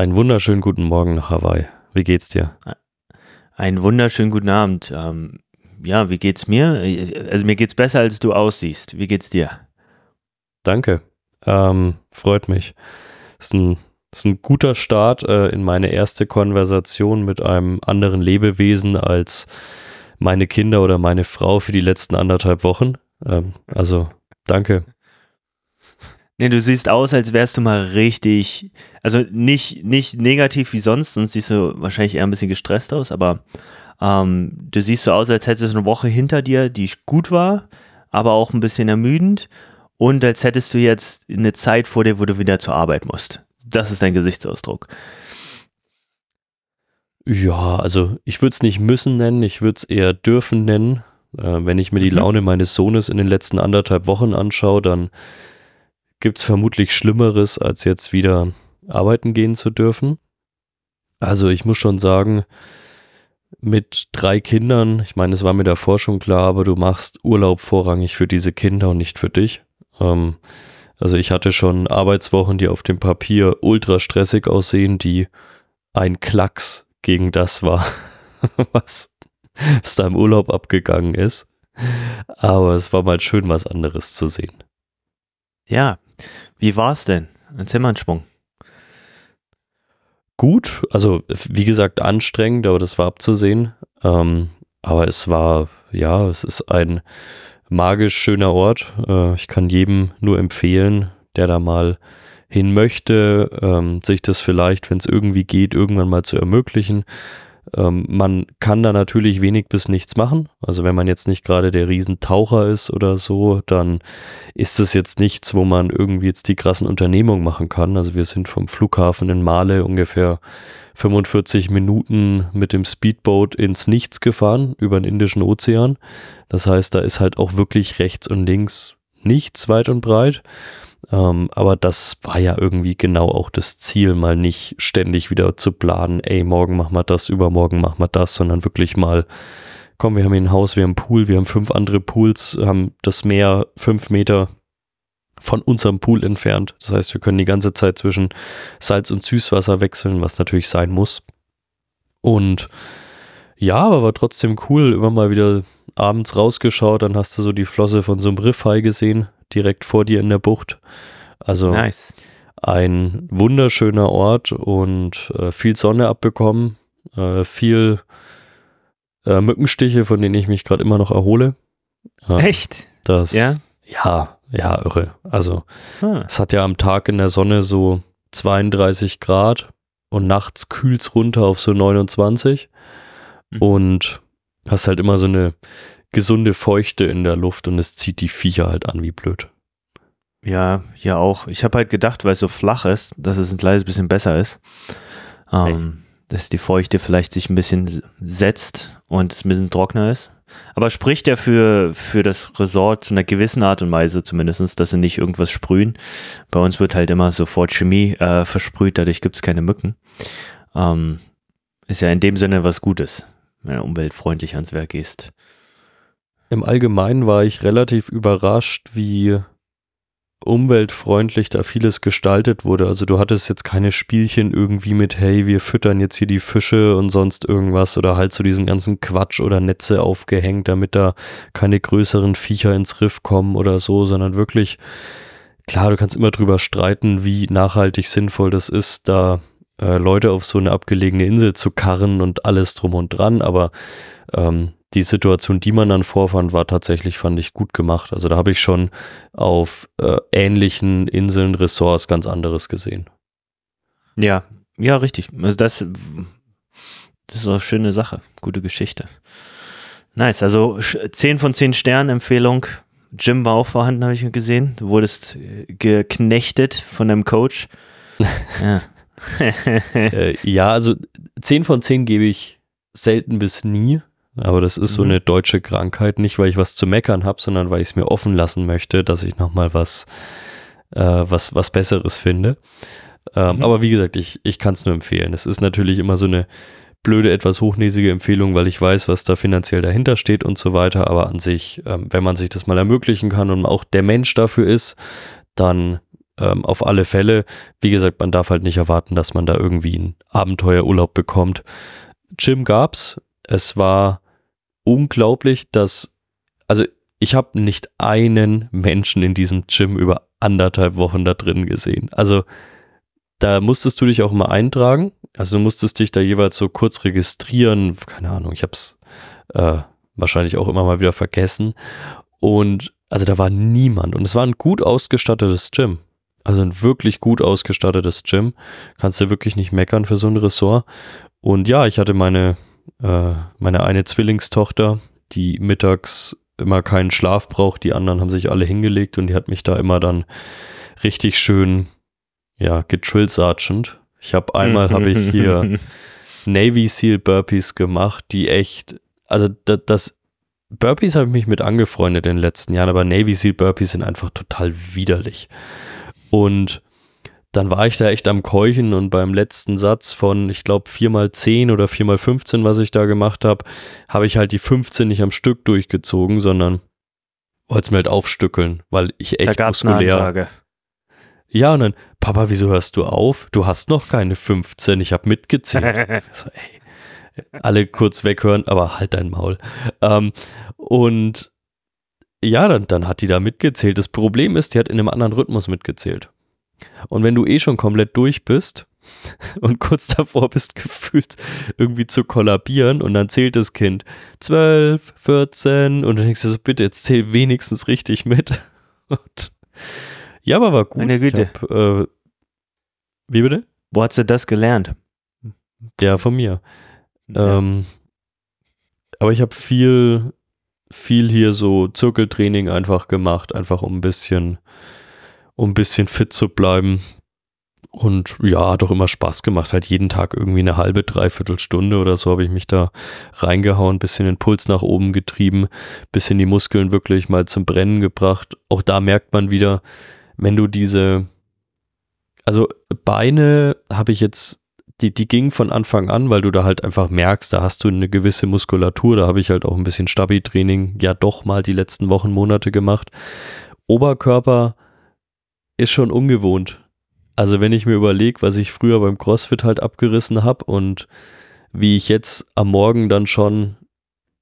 Einen wunderschönen guten Morgen nach Hawaii. Wie geht's dir? Einen wunderschönen guten Abend. Ähm, ja, wie geht's mir? Also mir geht's besser, als du aussiehst. Wie geht's dir? Danke. Ähm, freut mich. Ist ein, ist ein guter Start äh, in meine erste Konversation mit einem anderen Lebewesen als meine Kinder oder meine Frau für die letzten anderthalb Wochen. Ähm, also danke. Nee, du siehst aus, als wärst du mal richtig, also nicht, nicht negativ wie sonst, sonst siehst du wahrscheinlich eher ein bisschen gestresst aus, aber ähm, du siehst so aus, als hättest du eine Woche hinter dir, die gut war, aber auch ein bisschen ermüdend und als hättest du jetzt eine Zeit vor dir, wo du wieder zur Arbeit musst. Das ist dein Gesichtsausdruck. Ja, also ich würde es nicht müssen nennen, ich würde es eher dürfen nennen. Äh, wenn ich mir die mhm. Laune meines Sohnes in den letzten anderthalb Wochen anschaue, dann gibt es vermutlich Schlimmeres, als jetzt wieder arbeiten gehen zu dürfen. Also ich muss schon sagen, mit drei Kindern, ich meine, es war mir davor schon klar, aber du machst Urlaub vorrangig für diese Kinder und nicht für dich. Ähm, also ich hatte schon Arbeitswochen, die auf dem Papier ultra stressig aussehen, die ein Klacks gegen das war, was, was da im Urlaub abgegangen ist. Aber es war mal schön, was anderes zu sehen. Ja, wie war's denn? Erzähl mal einen Schwung. Gut, also wie gesagt anstrengend, aber das war abzusehen. Ähm, aber es war, ja, es ist ein magisch schöner Ort. Äh, ich kann jedem nur empfehlen, der da mal hin möchte, ähm, sich das vielleicht, wenn es irgendwie geht, irgendwann mal zu ermöglichen. Ähm, man kann da natürlich wenig bis nichts machen. Also wenn man jetzt nicht gerade der Riesentaucher ist oder so, dann ist das jetzt nichts, wo man irgendwie jetzt die krassen Unternehmungen machen kann. Also wir sind vom Flughafen in Male ungefähr 45 Minuten mit dem Speedboat ins Nichts gefahren über den Indischen Ozean. Das heißt, da ist halt auch wirklich rechts und links nichts weit und breit. Ähm, aber das war ja irgendwie genau auch das Ziel, mal nicht ständig wieder zu planen, ey, morgen machen wir das, übermorgen machen wir das, sondern wirklich mal, komm, wir haben hier ein Haus, wir haben einen Pool, wir haben fünf andere Pools, haben das Meer fünf Meter von unserem Pool entfernt. Das heißt, wir können die ganze Zeit zwischen Salz- und Süßwasser wechseln, was natürlich sein muss. Und ja, aber war trotzdem cool, immer mal wieder abends rausgeschaut, dann hast du so die Flosse von so einem Riffhai gesehen, direkt vor dir in der Bucht. Also nice. ein wunderschöner Ort und äh, viel Sonne abbekommen, äh, viel äh, Mückenstiche, von denen ich mich gerade immer noch erhole. Echt? Das, ja? Ja, ja, irre. Also hm. es hat ja am Tag in der Sonne so 32 Grad und nachts kühlt es runter auf so 29 mhm. und hast halt immer so eine gesunde Feuchte in der Luft und es zieht die Viecher halt an wie blöd. Ja, ja auch. Ich habe halt gedacht, weil es so flach ist, dass es ein kleines bisschen besser ist. Ähm, dass die Feuchte vielleicht sich ein bisschen setzt und es ein bisschen trockener ist. Aber spricht ja für, für das Resort zu einer gewissen Art und Weise zumindest, dass sie nicht irgendwas sprühen. Bei uns wird halt immer sofort Chemie äh, versprüht, dadurch gibt es keine Mücken. Ähm, ist ja in dem Sinne was Gutes, wenn du umweltfreundlich ans Werk gehst. Im Allgemeinen war ich relativ überrascht, wie umweltfreundlich da vieles gestaltet wurde. Also du hattest jetzt keine Spielchen irgendwie mit, hey, wir füttern jetzt hier die Fische und sonst irgendwas oder halt so diesen ganzen Quatsch oder Netze aufgehängt, damit da keine größeren Viecher ins Riff kommen oder so, sondern wirklich, klar, du kannst immer drüber streiten, wie nachhaltig sinnvoll das ist, da äh, Leute auf so eine abgelegene Insel zu karren und alles drum und dran, aber ähm, die Situation, die man dann vorfand, war tatsächlich, fand ich, gut gemacht. Also da habe ich schon auf äh, ähnlichen Inseln, Ressorts ganz anderes gesehen. Ja, ja, richtig. Also das, das ist auch eine schöne Sache. Gute Geschichte. Nice. Also 10 von 10 Sternen Empfehlung. Jim war auch vorhanden, habe ich gesehen. Du wurdest äh, geknechtet von deinem Coach. ja. äh, ja, also 10 von 10 gebe ich selten bis nie. Aber das ist mhm. so eine deutsche Krankheit, nicht weil ich was zu meckern habe, sondern weil ich es mir offen lassen möchte, dass ich nochmal was, äh, was, was Besseres finde. Ähm, mhm. Aber wie gesagt, ich, ich kann es nur empfehlen. Es ist natürlich immer so eine blöde, etwas hochnäsige Empfehlung, weil ich weiß, was da finanziell dahinter steht und so weiter. Aber an sich, ähm, wenn man sich das mal ermöglichen kann und auch der Mensch dafür ist, dann ähm, auf alle Fälle. Wie gesagt, man darf halt nicht erwarten, dass man da irgendwie einen Abenteuerurlaub bekommt. Gym gab's. Es war unglaublich, dass, also ich habe nicht einen Menschen in diesem Gym über anderthalb Wochen da drin gesehen. Also da musstest du dich auch mal eintragen. Also du musstest dich da jeweils so kurz registrieren. Keine Ahnung, ich habe es äh, wahrscheinlich auch immer mal wieder vergessen. Und also da war niemand. Und es war ein gut ausgestattetes Gym. Also ein wirklich gut ausgestattetes Gym. Kannst du wirklich nicht meckern für so ein Ressort. Und ja, ich hatte meine, äh, meine eine Zwillingstochter, die mittags immer keinen Schlaf braucht. Die anderen haben sich alle hingelegt und die hat mich da immer dann richtig schön, ja, getrill sergeant. Ich habe einmal habe ich hier Navy Seal Burpees gemacht, die echt, also das, das Burpees habe ich mich mit angefreundet in den letzten Jahren, aber Navy Seal Burpees sind einfach total widerlich. Und dann war ich da echt am Keuchen und beim letzten Satz von, ich glaube, 4x10 oder 4x15, was ich da gemacht habe, habe ich halt die 15 nicht am Stück durchgezogen, sondern wollte es mir halt aufstückeln, weil ich echt da gab's muskulär. Eine Ansage. Ja, und dann, Papa, wieso hörst du auf? Du hast noch keine 15, ich habe mitgezählt. so, ey, alle kurz weghören, aber halt dein Maul. Ähm, und ja, dann, dann hat die da mitgezählt. Das Problem ist, die hat in einem anderen Rhythmus mitgezählt. Und wenn du eh schon komplett durch bist und kurz davor bist, gefühlt irgendwie zu kollabieren und dann zählt das Kind 12, 14 und du denkst dir so, bitte, jetzt zähl wenigstens richtig mit. Und ja, aber war gut. Meine Güte. Hab, äh, wie bitte? Wo hat sie das gelernt? Ja, von mir. Ähm, aber ich habe viel, viel hier so Zirkeltraining einfach gemacht, einfach um ein bisschen, um ein bisschen fit zu bleiben. Und ja, hat auch immer Spaß gemacht. Halt jeden Tag irgendwie eine halbe, dreiviertel Stunde oder so habe ich mich da reingehauen, bisschen den Puls nach oben getrieben, bisschen die Muskeln wirklich mal zum Brennen gebracht. Auch da merkt man wieder, wenn du diese, also Beine habe ich jetzt, die, die ging von Anfang an, weil du da halt einfach merkst, da hast du eine gewisse Muskulatur, da habe ich halt auch ein bisschen Stabi-Training ja doch mal die letzten Wochen, Monate gemacht. Oberkörper ist schon ungewohnt. Also wenn ich mir überlege, was ich früher beim CrossFit halt abgerissen habe und wie ich jetzt am Morgen dann schon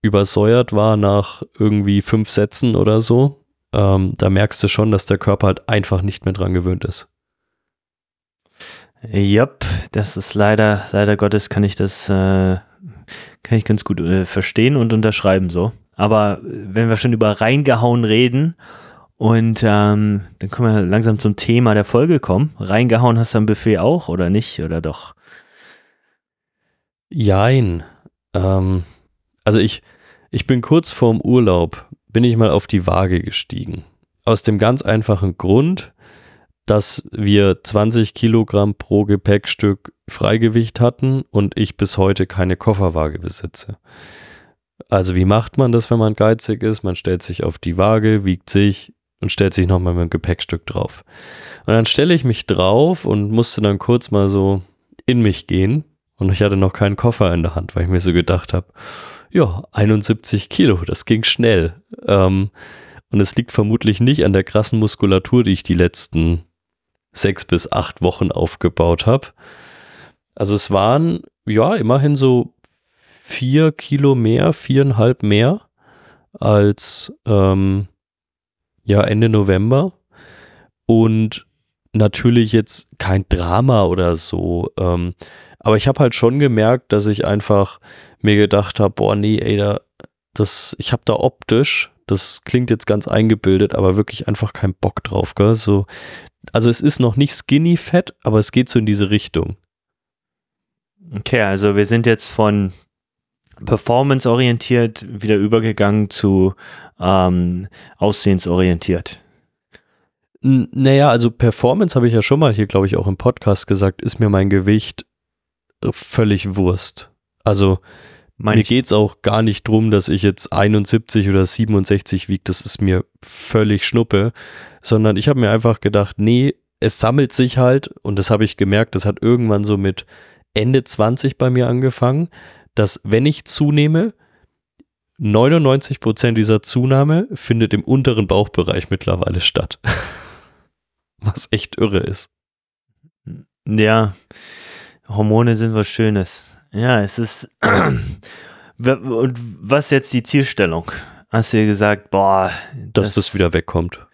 übersäuert war nach irgendwie fünf Sätzen oder so, ähm, da merkst du schon, dass der Körper halt einfach nicht mehr dran gewöhnt ist. Jupp, das ist leider, leider Gottes kann ich das, äh, kann ich ganz gut äh, verstehen und unterschreiben so. Aber wenn wir schon über reingehauen reden und ähm, dann können wir langsam zum Thema der Folge kommen. Reingehauen hast du am Buffet auch oder nicht oder doch? Jein. Ähm, also ich, ich bin kurz vorm Urlaub, bin ich mal auf die Waage gestiegen. Aus dem ganz einfachen Grund, dass wir 20 Kilogramm pro Gepäckstück Freigewicht hatten und ich bis heute keine Kofferwaage besitze. Also wie macht man das, wenn man geizig ist? Man stellt sich auf die Waage, wiegt sich und stellt sich nochmal mit dem Gepäckstück drauf. Und dann stelle ich mich drauf und musste dann kurz mal so in mich gehen. Und ich hatte noch keinen Koffer in der Hand, weil ich mir so gedacht habe, ja, 71 Kilo, das ging schnell. Ähm, und es liegt vermutlich nicht an der krassen Muskulatur, die ich die letzten sechs bis acht Wochen aufgebaut habe. Also es waren ja immerhin so vier Kilo mehr, viereinhalb mehr als ähm, ja Ende November. Und natürlich jetzt kein Drama oder so. Ähm, aber ich habe halt schon gemerkt, dass ich einfach mir gedacht habe, boah, nee, ey, da, das, ich habe da optisch, das klingt jetzt ganz eingebildet, aber wirklich einfach keinen Bock drauf, gell? So, also es ist noch nicht skinny fett, aber es geht so in diese Richtung. Okay, also wir sind jetzt von performance-orientiert wieder übergegangen zu ähm, aussehensorientiert. N naja, also Performance habe ich ja schon mal hier, glaube ich, auch im Podcast gesagt, ist mir mein Gewicht völlig Wurst. Also Meine mir geht es auch gar nicht drum, dass ich jetzt 71 oder 67 wiege, das ist mir völlig schnuppe, sondern ich habe mir einfach gedacht, nee, es sammelt sich halt und das habe ich gemerkt, das hat irgendwann so mit Ende 20 bei mir angefangen, dass wenn ich zunehme, 99% dieser Zunahme findet im unteren Bauchbereich mittlerweile statt. was echt irre ist. Ja, Hormone sind was Schönes. Ja, es ist. Und was jetzt die Zielstellung? Hast du gesagt, boah, dass das, das wieder wegkommt.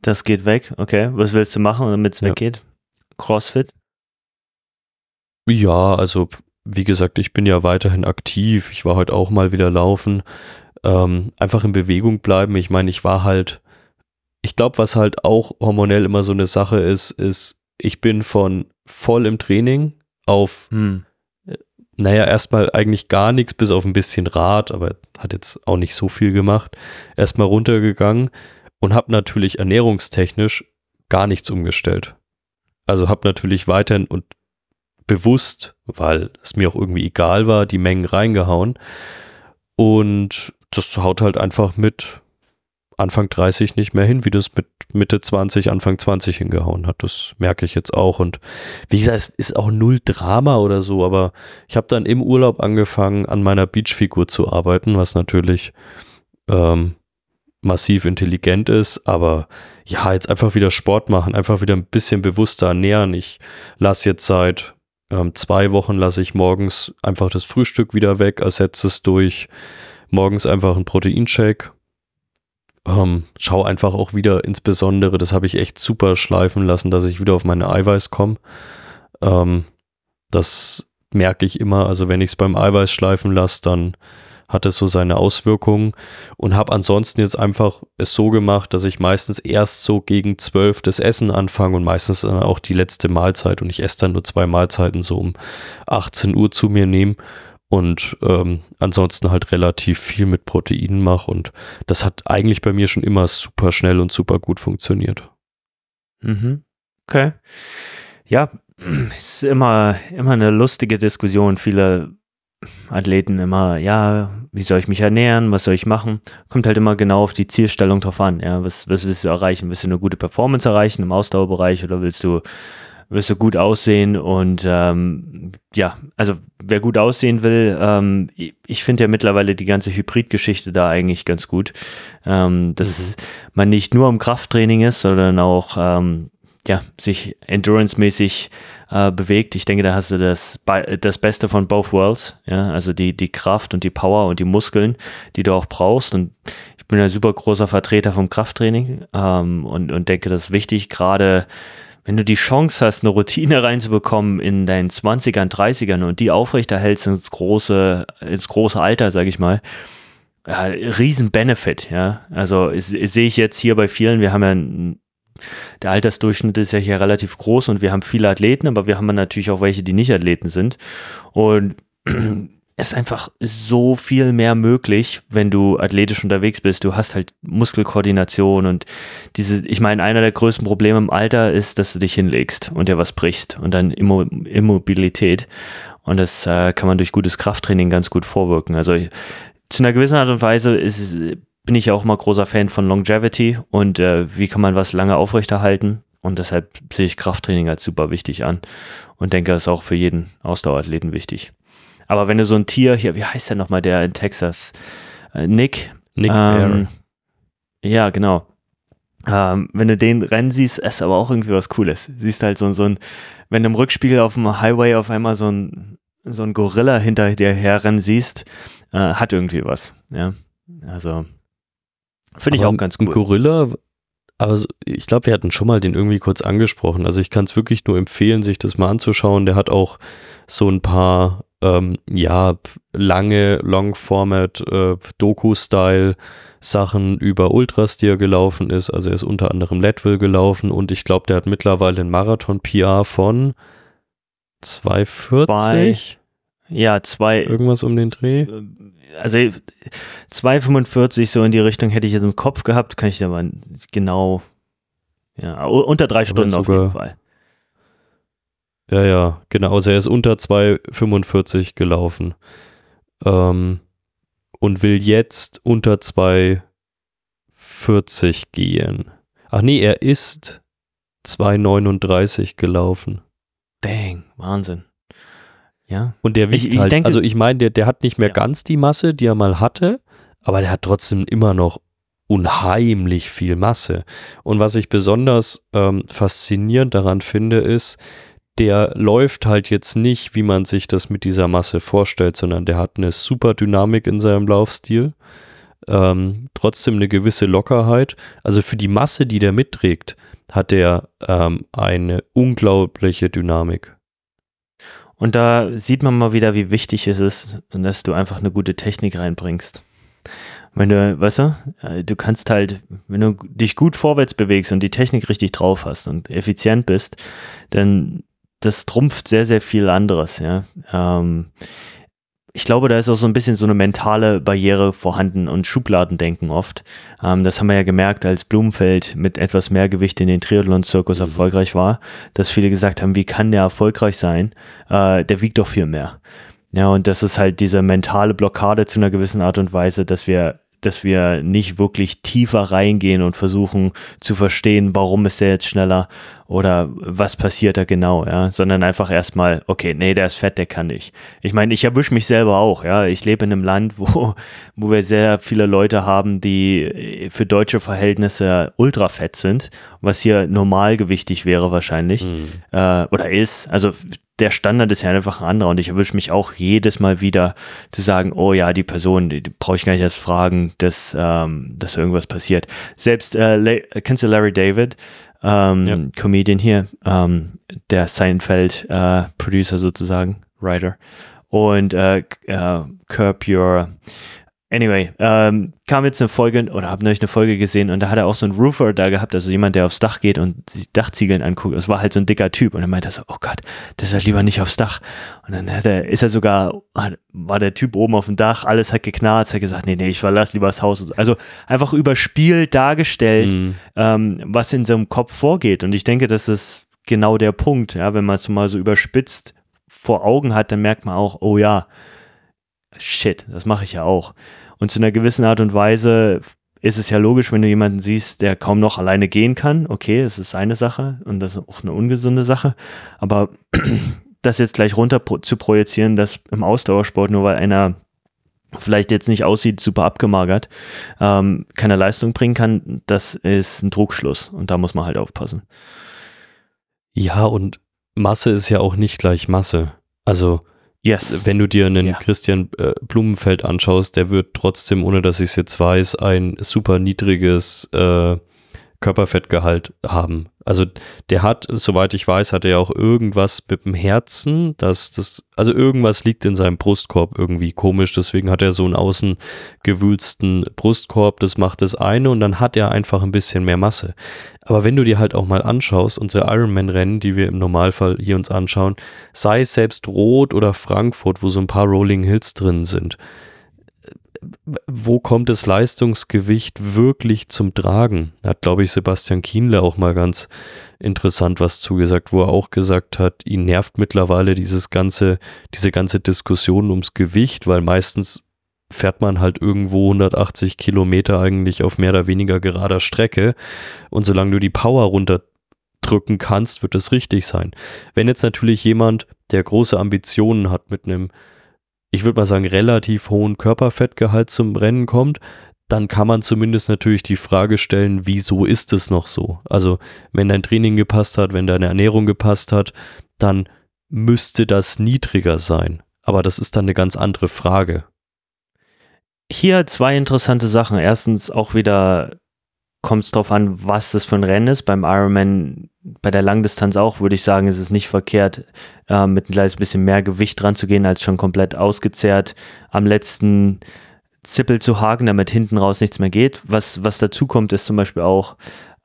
Das geht weg, okay. Was willst du machen, damit es ja. weggeht? Crossfit? Ja, also wie gesagt, ich bin ja weiterhin aktiv. Ich war heute auch mal wieder laufen. Ähm, einfach in Bewegung bleiben. Ich meine, ich war halt, ich glaube, was halt auch hormonell immer so eine Sache ist, ist, ich bin von voll im Training auf, hm. Äh, naja, erstmal eigentlich gar nichts, bis auf ein bisschen Rad, aber hat jetzt auch nicht so viel gemacht. Erstmal runtergegangen und habe natürlich ernährungstechnisch gar nichts umgestellt. Also habe natürlich weiterhin und bewusst, weil es mir auch irgendwie egal war, die Mengen reingehauen. Und das haut halt einfach mit Anfang 30 nicht mehr hin, wie das mit Mitte 20, Anfang 20 hingehauen hat. Das merke ich jetzt auch. Und wie gesagt, es ist auch null Drama oder so, aber ich habe dann im Urlaub angefangen, an meiner Beachfigur zu arbeiten, was natürlich ähm, massiv intelligent ist, aber ja, jetzt einfach wieder Sport machen, einfach wieder ein bisschen bewusster ernähren. Ich lasse jetzt seit ähm, zwei Wochen lasse ich morgens einfach das Frühstück wieder weg, ersetze es durch morgens einfach einen Proteinshake. Ähm, schau einfach auch wieder insbesondere, das habe ich echt super schleifen lassen, dass ich wieder auf meine Eiweiß komme. Ähm, das merke ich immer. Also wenn ich es beim Eiweiß schleifen lasse, dann hat es so seine Auswirkungen und habe ansonsten jetzt einfach es so gemacht, dass ich meistens erst so gegen zwölf das Essen anfange und meistens dann auch die letzte Mahlzeit und ich esse dann nur zwei Mahlzeiten so um 18 Uhr zu mir nehme und ähm, ansonsten halt relativ viel mit Proteinen mache und das hat eigentlich bei mir schon immer super schnell und super gut funktioniert. Mhm. Okay. Ja, ist immer, immer eine lustige Diskussion. Viele Athleten immer, ja, wie soll ich mich ernähren, was soll ich machen? Kommt halt immer genau auf die Zielstellung drauf an. Ja, was, was willst du erreichen? Willst du eine gute Performance erreichen im Ausdauerbereich oder willst du, willst du gut aussehen? Und ähm, ja, also wer gut aussehen will, ähm, ich finde ja mittlerweile die ganze Hybrid-Geschichte da eigentlich ganz gut. Ähm, dass mhm. man nicht nur im Krafttraining ist, sondern auch ähm, ja, sich endurance-mäßig äh, bewegt. Ich denke, da hast du das, das Beste von both worlds, ja, also die, die Kraft und die Power und die Muskeln, die du auch brauchst. Und ich bin ein super großer Vertreter vom Krafttraining ähm, und, und denke, das ist wichtig, gerade wenn du die Chance hast, eine Routine reinzubekommen in deinen 20ern, 30ern und die aufrechterhältst ins große, ins große Alter, sag ich mal, ja, riesen Benefit, ja. Also sehe ich jetzt hier bei vielen, wir haben ja der Altersdurchschnitt ist ja hier relativ groß und wir haben viele Athleten, aber wir haben natürlich auch welche, die nicht Athleten sind. Und es ist einfach so viel mehr möglich, wenn du athletisch unterwegs bist. Du hast halt Muskelkoordination und diese, ich meine, einer der größten Probleme im Alter ist, dass du dich hinlegst und dir was brichst und dann Immo Immobilität. Und das äh, kann man durch gutes Krafttraining ganz gut vorwirken. Also zu einer gewissen Art und Weise ist, bin ich auch mal großer Fan von Longevity und äh, wie kann man was lange aufrechterhalten. Und deshalb sehe ich Krafttraining als super wichtig an und denke, das ist auch für jeden Ausdauerathleten wichtig. Aber wenn du so ein Tier hier, wie heißt der nochmal, der in Texas? Äh, Nick. Nick ähm, Ja, genau. Ähm, wenn du den rennen siehst, ist aber auch irgendwie was Cooles. Siehst halt so, so ein, wenn du im Rückspiegel auf dem Highway auf einmal so ein, so ein Gorilla hinter dir herrennen siehst, äh, hat irgendwie was. Ja, also Finde ich auch ganz cool. Ein Gorilla, aber ich glaube, wir hatten schon mal den irgendwie kurz angesprochen. Also ich kann es wirklich nur empfehlen, sich das mal anzuschauen. Der hat auch so ein paar, ähm, ja, lange Long-Format, äh, Doku-Style Sachen über Ultras, die er gelaufen ist. Also er ist unter anderem Leadville gelaufen und ich glaube, der hat mittlerweile einen Marathon-PR von 240. Ja, zwei. Irgendwas um den Dreh. Äh, also 2,45 so in die Richtung hätte ich jetzt im Kopf gehabt, kann ich dir mal genau, ja, unter drei Stunden auf jeden Fall. Ja, ja, genau. Also er ist unter 2,45 gelaufen ähm, und will jetzt unter 2,40 gehen. Ach nee, er ist 2,39 gelaufen. Bang, Wahnsinn. Ja. Und der wiegt ich, ich halt, denke, also ich meine, der, der hat nicht mehr ja. ganz die Masse, die er mal hatte, aber der hat trotzdem immer noch unheimlich viel Masse. Und was ich besonders ähm, faszinierend daran finde, ist, der läuft halt jetzt nicht, wie man sich das mit dieser Masse vorstellt, sondern der hat eine super Dynamik in seinem Laufstil. Ähm, trotzdem eine gewisse Lockerheit. Also für die Masse, die der mitträgt, hat er ähm, eine unglaubliche Dynamik. Und da sieht man mal wieder, wie wichtig es ist, dass du einfach eine gute Technik reinbringst. Wenn du, weißt du, äh, du kannst halt, wenn du dich gut vorwärts bewegst und die Technik richtig drauf hast und effizient bist, dann das trumpft sehr, sehr viel anderes, ja. Ähm, ich glaube, da ist auch so ein bisschen so eine mentale Barriere vorhanden und Schubladendenken oft. Ähm, das haben wir ja gemerkt, als Blumenfeld mit etwas mehr Gewicht in den Triathlon-Zirkus mhm. erfolgreich war, dass viele gesagt haben, wie kann der erfolgreich sein? Äh, der wiegt doch viel mehr. Ja, und das ist halt diese mentale Blockade zu einer gewissen Art und Weise, dass wir dass wir nicht wirklich tiefer reingehen und versuchen zu verstehen, warum ist der jetzt schneller oder was passiert da genau, ja, sondern einfach erstmal, okay, nee, der ist fett, der kann nicht. Ich meine, ich erwische mich selber auch, ja. Ich lebe in einem Land, wo, wo wir sehr viele Leute haben, die für deutsche Verhältnisse ultra fett sind, was hier normalgewichtig wäre wahrscheinlich, mhm. äh, oder ist. Also der Standard ist ja einfach ein anderer und ich erwische mich auch jedes Mal wieder zu sagen, oh ja, die Person, die, die brauche ich gar nicht erst fragen, dass, ähm, dass irgendwas passiert. Selbst, äh, kennst du Larry David? Ähm, ja. Comedian hier, ähm, der Seinfeld-Producer äh, sozusagen, Writer. Und äh, äh, Curb Your Anyway, ähm, kam jetzt eine Folge oder habe neulich eine Folge gesehen und da hat er auch so einen Roofer da gehabt, also jemand, der aufs Dach geht und sich Dachziegeln anguckt. Es war halt so ein dicker Typ und er meinte so, oh Gott, das ist halt lieber nicht aufs Dach. Und dann hat er, ist er sogar, war der Typ oben auf dem Dach, alles hat geknarrt, hat gesagt, nee, nee, ich verlasse lieber das Haus. Also einfach überspielt dargestellt, mhm. ähm, was in seinem Kopf vorgeht. Und ich denke, das ist genau der Punkt, ja, wenn man es mal so überspitzt vor Augen hat, dann merkt man auch, oh ja, shit, das mache ich ja auch. Und zu einer gewissen Art und Weise ist es ja logisch, wenn du jemanden siehst, der kaum noch alleine gehen kann. Okay, es ist eine Sache und das ist auch eine ungesunde Sache. Aber das jetzt gleich runter zu projizieren, dass im Ausdauersport, nur weil einer vielleicht jetzt nicht aussieht, super abgemagert, ähm, keine Leistung bringen kann, das ist ein Trugschluss. Und da muss man halt aufpassen. Ja, und Masse ist ja auch nicht gleich Masse. Also Yes. Wenn du dir einen ja. Christian äh, Blumenfeld anschaust, der wird trotzdem, ohne dass ich es jetzt weiß, ein super niedriges äh, Körperfettgehalt haben. Also der hat, soweit ich weiß, hat er ja auch irgendwas mit dem Herzen, dass das, also irgendwas liegt in seinem Brustkorb irgendwie komisch, deswegen hat er so einen außen gewülsten Brustkorb, das macht das eine und dann hat er einfach ein bisschen mehr Masse. Aber wenn du dir halt auch mal anschaust, unsere Ironman-Rennen, die wir im Normalfall hier uns anschauen, sei es selbst Rot oder Frankfurt, wo so ein paar Rolling Hills drin sind, wo kommt das Leistungsgewicht wirklich zum Tragen? Da hat, glaube ich, Sebastian Kienle auch mal ganz interessant was zugesagt, wo er auch gesagt hat, ihn nervt mittlerweile dieses ganze, diese ganze Diskussion ums Gewicht, weil meistens fährt man halt irgendwo 180 Kilometer eigentlich auf mehr oder weniger gerader Strecke und solange du die Power runterdrücken kannst, wird es richtig sein. Wenn jetzt natürlich jemand, der große Ambitionen hat mit einem ich würde mal sagen, relativ hohen Körperfettgehalt zum Rennen kommt, dann kann man zumindest natürlich die Frage stellen, wieso ist es noch so? Also, wenn dein Training gepasst hat, wenn deine Ernährung gepasst hat, dann müsste das niedriger sein. Aber das ist dann eine ganz andere Frage. Hier zwei interessante Sachen. Erstens auch wieder kommt es darauf an, was das für ein Rennen ist. Beim Ironman, bei der Langdistanz auch, würde ich sagen, ist es nicht verkehrt, äh, mit ein kleines bisschen mehr Gewicht dran zu gehen, als schon komplett ausgezehrt am letzten Zippel zu haken, damit hinten raus nichts mehr geht. Was, was dazu kommt, ist zum Beispiel auch,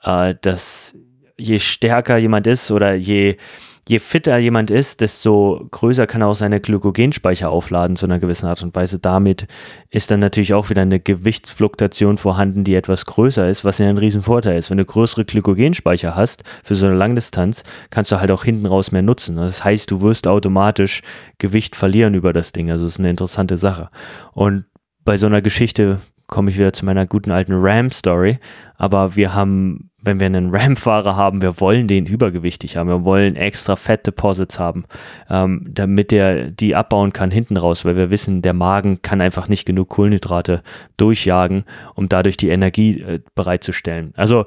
äh, dass je stärker jemand ist oder je je fitter jemand ist, desto größer kann er auch seine Glykogenspeicher aufladen zu einer gewissen Art und Weise. Damit ist dann natürlich auch wieder eine Gewichtsfluktuation vorhanden, die etwas größer ist, was ja ein Riesenvorteil ist. Wenn du größere Glykogenspeicher hast für so eine Langdistanz, kannst du halt auch hinten raus mehr nutzen. Das heißt, du wirst automatisch Gewicht verlieren über das Ding. Also es ist eine interessante Sache. Und bei so einer Geschichte komme ich wieder zu meiner guten alten Ram-Story. Aber wir haben wenn wir einen RAM-Fahrer haben, wir wollen den übergewichtig haben, wir wollen extra Fat-Deposits haben, ähm, damit der die abbauen kann hinten raus, weil wir wissen, der Magen kann einfach nicht genug Kohlenhydrate durchjagen, um dadurch die Energie äh, bereitzustellen. Also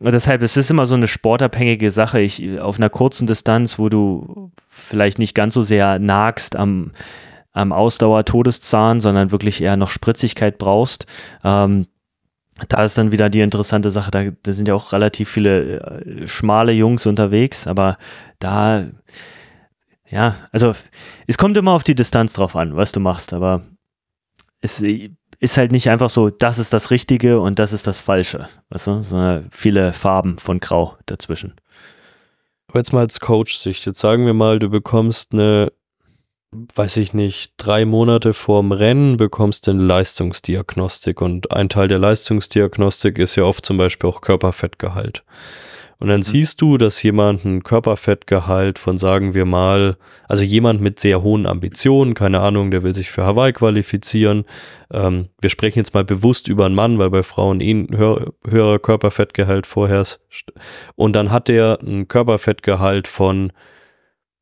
deshalb, es ist immer so eine sportabhängige Sache. Ich, auf einer kurzen Distanz, wo du vielleicht nicht ganz so sehr nagst am, am Ausdauer-Todeszahn, sondern wirklich eher noch Spritzigkeit brauchst, ähm, da ist dann wieder die interessante Sache, da, da sind ja auch relativ viele äh, schmale Jungs unterwegs, aber da, ja, also es kommt immer auf die Distanz drauf an, was du machst, aber es ist halt nicht einfach so, das ist das Richtige und das ist das Falsche, weißt du, sondern viele Farben von Grau dazwischen. Jetzt mal als Coach-Sicht, jetzt sagen wir mal, du bekommst eine weiß ich nicht, drei Monate vorm Rennen bekommst du eine Leistungsdiagnostik und ein Teil der Leistungsdiagnostik ist ja oft zum Beispiel auch Körperfettgehalt. Und dann mhm. siehst du, dass jemand ein Körperfettgehalt von, sagen wir mal, also jemand mit sehr hohen Ambitionen, keine Ahnung, der will sich für Hawaii qualifizieren. Ähm, wir sprechen jetzt mal bewusst über einen Mann, weil bei Frauen eh ein höher, höherer Körperfettgehalt vorherrscht. Und dann hat der ein Körperfettgehalt von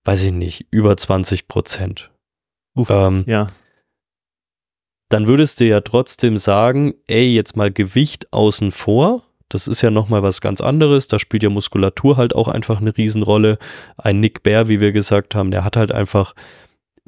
weiß ich nicht, über 20 Prozent. Ähm, ja. Dann würdest du ja trotzdem sagen, ey, jetzt mal Gewicht außen vor. Das ist ja nochmal was ganz anderes. Da spielt ja Muskulatur halt auch einfach eine Riesenrolle. Ein Nick Bear, wie wir gesagt haben, der hat halt einfach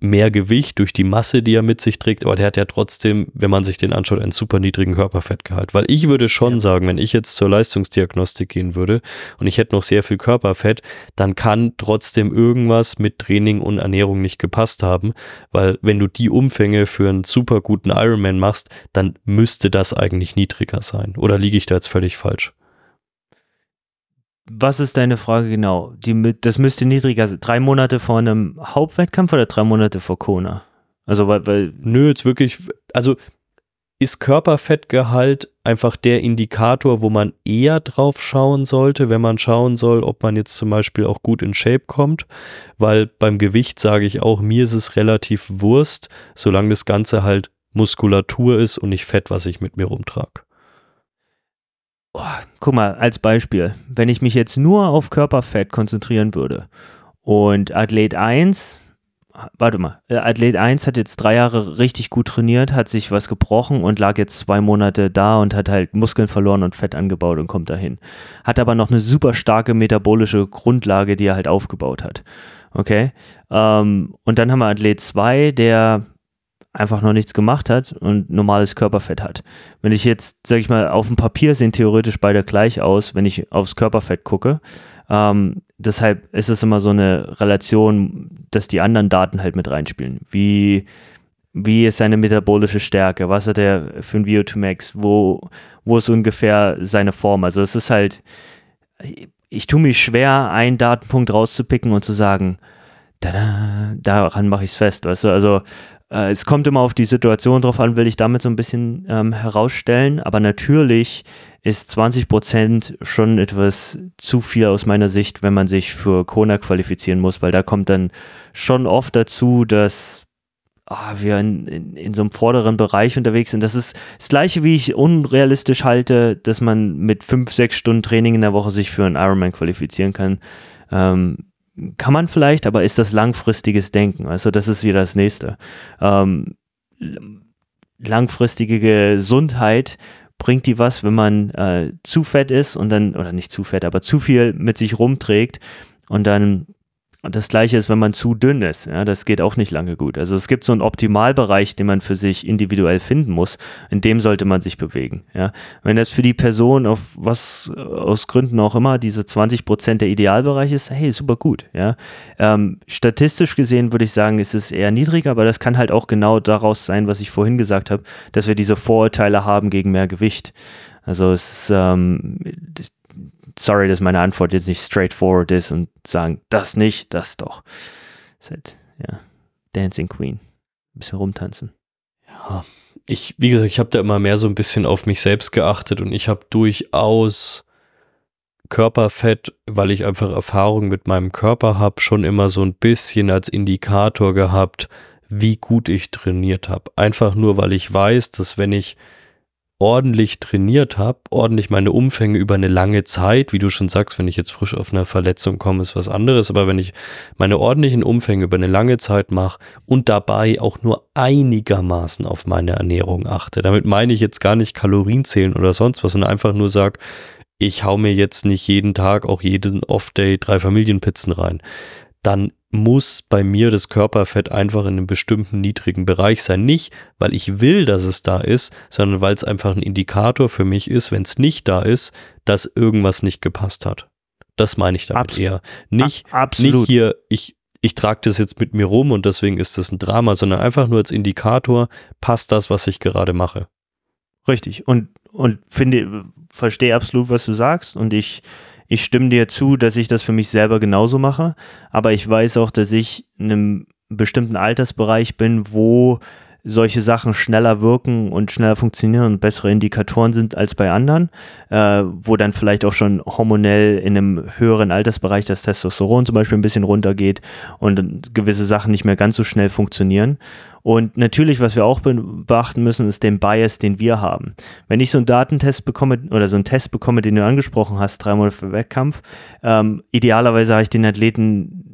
mehr Gewicht durch die Masse, die er mit sich trägt, aber der hat ja trotzdem, wenn man sich den anschaut, einen super niedrigen Körperfettgehalt. Weil ich würde schon ja. sagen, wenn ich jetzt zur Leistungsdiagnostik gehen würde und ich hätte noch sehr viel Körperfett, dann kann trotzdem irgendwas mit Training und Ernährung nicht gepasst haben, weil wenn du die Umfänge für einen super guten Ironman machst, dann müsste das eigentlich niedriger sein. Oder liege ich da jetzt völlig falsch? Was ist deine Frage genau? Die, das müsste niedriger sein. Drei Monate vor einem Hauptwettkampf oder drei Monate vor Kona? Also, weil, weil. Nö, jetzt wirklich. Also, ist Körperfettgehalt einfach der Indikator, wo man eher drauf schauen sollte, wenn man schauen soll, ob man jetzt zum Beispiel auch gut in Shape kommt? Weil beim Gewicht sage ich auch, mir ist es relativ Wurst, solange das Ganze halt Muskulatur ist und nicht Fett, was ich mit mir rumtrage. Oh, guck mal, als Beispiel, wenn ich mich jetzt nur auf Körperfett konzentrieren würde und Athlet 1, warte mal, äh, Athlet 1 hat jetzt drei Jahre richtig gut trainiert, hat sich was gebrochen und lag jetzt zwei Monate da und hat halt Muskeln verloren und Fett angebaut und kommt dahin. Hat aber noch eine super starke metabolische Grundlage, die er halt aufgebaut hat. Okay? Ähm, und dann haben wir Athlet 2, der einfach noch nichts gemacht hat und normales Körperfett hat. Wenn ich jetzt, sag ich mal, auf dem Papier sehen theoretisch beide gleich aus, wenn ich aufs Körperfett gucke. Ähm, deshalb ist es immer so eine Relation, dass die anderen Daten halt mit reinspielen. Wie, wie ist seine metabolische Stärke? Was hat er für ein VO2 Max? Wo, wo ist ungefähr seine Form? Also es ist halt, ich tue mich schwer, einen Datenpunkt rauszupicken und zu sagen, daran mache ich es fest, weißt du? Also äh, es kommt immer auf die Situation drauf an, will ich damit so ein bisschen ähm, herausstellen. Aber natürlich ist 20 Prozent schon etwas zu viel aus meiner Sicht, wenn man sich für Kona qualifizieren muss, weil da kommt dann schon oft dazu, dass oh, wir in, in, in, so einem vorderen Bereich unterwegs sind. Das ist das Gleiche, wie ich unrealistisch halte, dass man mit fünf, sechs Stunden Training in der Woche sich für einen Ironman qualifizieren kann. Ähm, kann man vielleicht, aber ist das langfristiges Denken? Also das ist wieder das nächste. Ähm, langfristige Gesundheit bringt die was, wenn man äh, zu fett ist und dann, oder nicht zu fett, aber zu viel mit sich rumträgt und dann und das gleiche ist, wenn man zu dünn ist. Ja, das geht auch nicht lange gut. Also es gibt so einen Optimalbereich, den man für sich individuell finden muss. In dem sollte man sich bewegen. Ja, wenn das für die Person auf was aus Gründen auch immer diese 20 Prozent der Idealbereich ist, hey, super gut. Ja, ähm, statistisch gesehen würde ich sagen, ist es eher niedriger, aber das kann halt auch genau daraus sein, was ich vorhin gesagt habe, dass wir diese Vorurteile haben gegen mehr Gewicht. Also es ist, ähm, sorry, dass meine Antwort jetzt nicht straightforward ist und sagen, das nicht, das doch. ist halt, ja, Dancing Queen. Ein bisschen rumtanzen. Ja, ich, wie gesagt, ich habe da immer mehr so ein bisschen auf mich selbst geachtet und ich habe durchaus Körperfett, weil ich einfach Erfahrung mit meinem Körper habe, schon immer so ein bisschen als Indikator gehabt, wie gut ich trainiert habe. Einfach nur, weil ich weiß, dass wenn ich ordentlich trainiert habe, ordentlich meine Umfänge über eine lange Zeit, wie du schon sagst, wenn ich jetzt frisch auf eine Verletzung komme, ist was anderes, aber wenn ich meine ordentlichen Umfänge über eine lange Zeit mache und dabei auch nur einigermaßen auf meine Ernährung achte, damit meine ich jetzt gar nicht Kalorien zählen oder sonst was, sondern einfach nur sag, ich hau mir jetzt nicht jeden Tag, auch jeden Off-Day drei Familienpizzen rein, dann muss bei mir das Körperfett einfach in einem bestimmten niedrigen Bereich sein. Nicht, weil ich will, dass es da ist, sondern weil es einfach ein Indikator für mich ist, wenn es nicht da ist, dass irgendwas nicht gepasst hat. Das meine ich damit Abs eher. Nicht, nicht hier, ich, ich trage das jetzt mit mir rum und deswegen ist das ein Drama, sondern einfach nur als Indikator, passt das, was ich gerade mache. Richtig. Und, und finde, verstehe absolut, was du sagst und ich ich stimme dir zu, dass ich das für mich selber genauso mache, aber ich weiß auch, dass ich in einem bestimmten Altersbereich bin, wo solche Sachen schneller wirken und schneller funktionieren und bessere Indikatoren sind als bei anderen, äh, wo dann vielleicht auch schon hormonell in einem höheren Altersbereich das Testosteron zum Beispiel ein bisschen runtergeht und gewisse Sachen nicht mehr ganz so schnell funktionieren. Und natürlich, was wir auch beachten müssen, ist den Bias, den wir haben. Wenn ich so einen Datentest bekomme oder so einen Test bekomme, den du angesprochen hast, drei Monate für Wettkampf, ähm, idealerweise habe ich den Athleten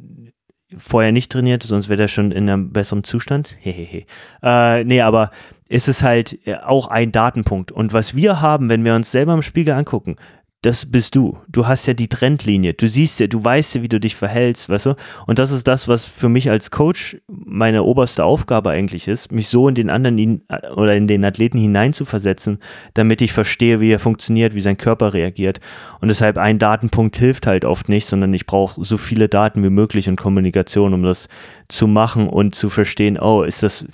vorher nicht trainiert, sonst wäre der schon in einem besseren Zustand. Hehehe. äh, nee, aber ist es halt äh, auch ein Datenpunkt. Und was wir haben, wenn wir uns selber im Spiegel angucken, das bist du. Du hast ja die Trendlinie. Du siehst ja, du weißt ja, wie du dich verhältst, weißt du? Und das ist das, was für mich als Coach meine oberste Aufgabe eigentlich ist, mich so in den anderen oder in den Athleten hineinzuversetzen, damit ich verstehe, wie er funktioniert, wie sein Körper reagiert. Und deshalb ein Datenpunkt hilft halt oft nicht, sondern ich brauche so viele Daten wie möglich und Kommunikation, um das zu machen und zu verstehen, oh, ist das,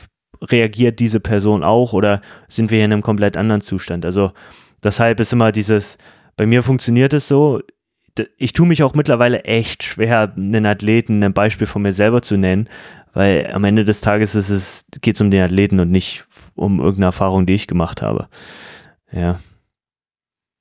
reagiert diese Person auch oder sind wir hier in einem komplett anderen Zustand? Also, deshalb ist immer dieses, bei mir funktioniert es so, ich tue mich auch mittlerweile echt schwer, einen Athleten ein Beispiel von mir selber zu nennen, weil am Ende des Tages ist es, geht es um den Athleten und nicht um irgendeine Erfahrung, die ich gemacht habe. Ja.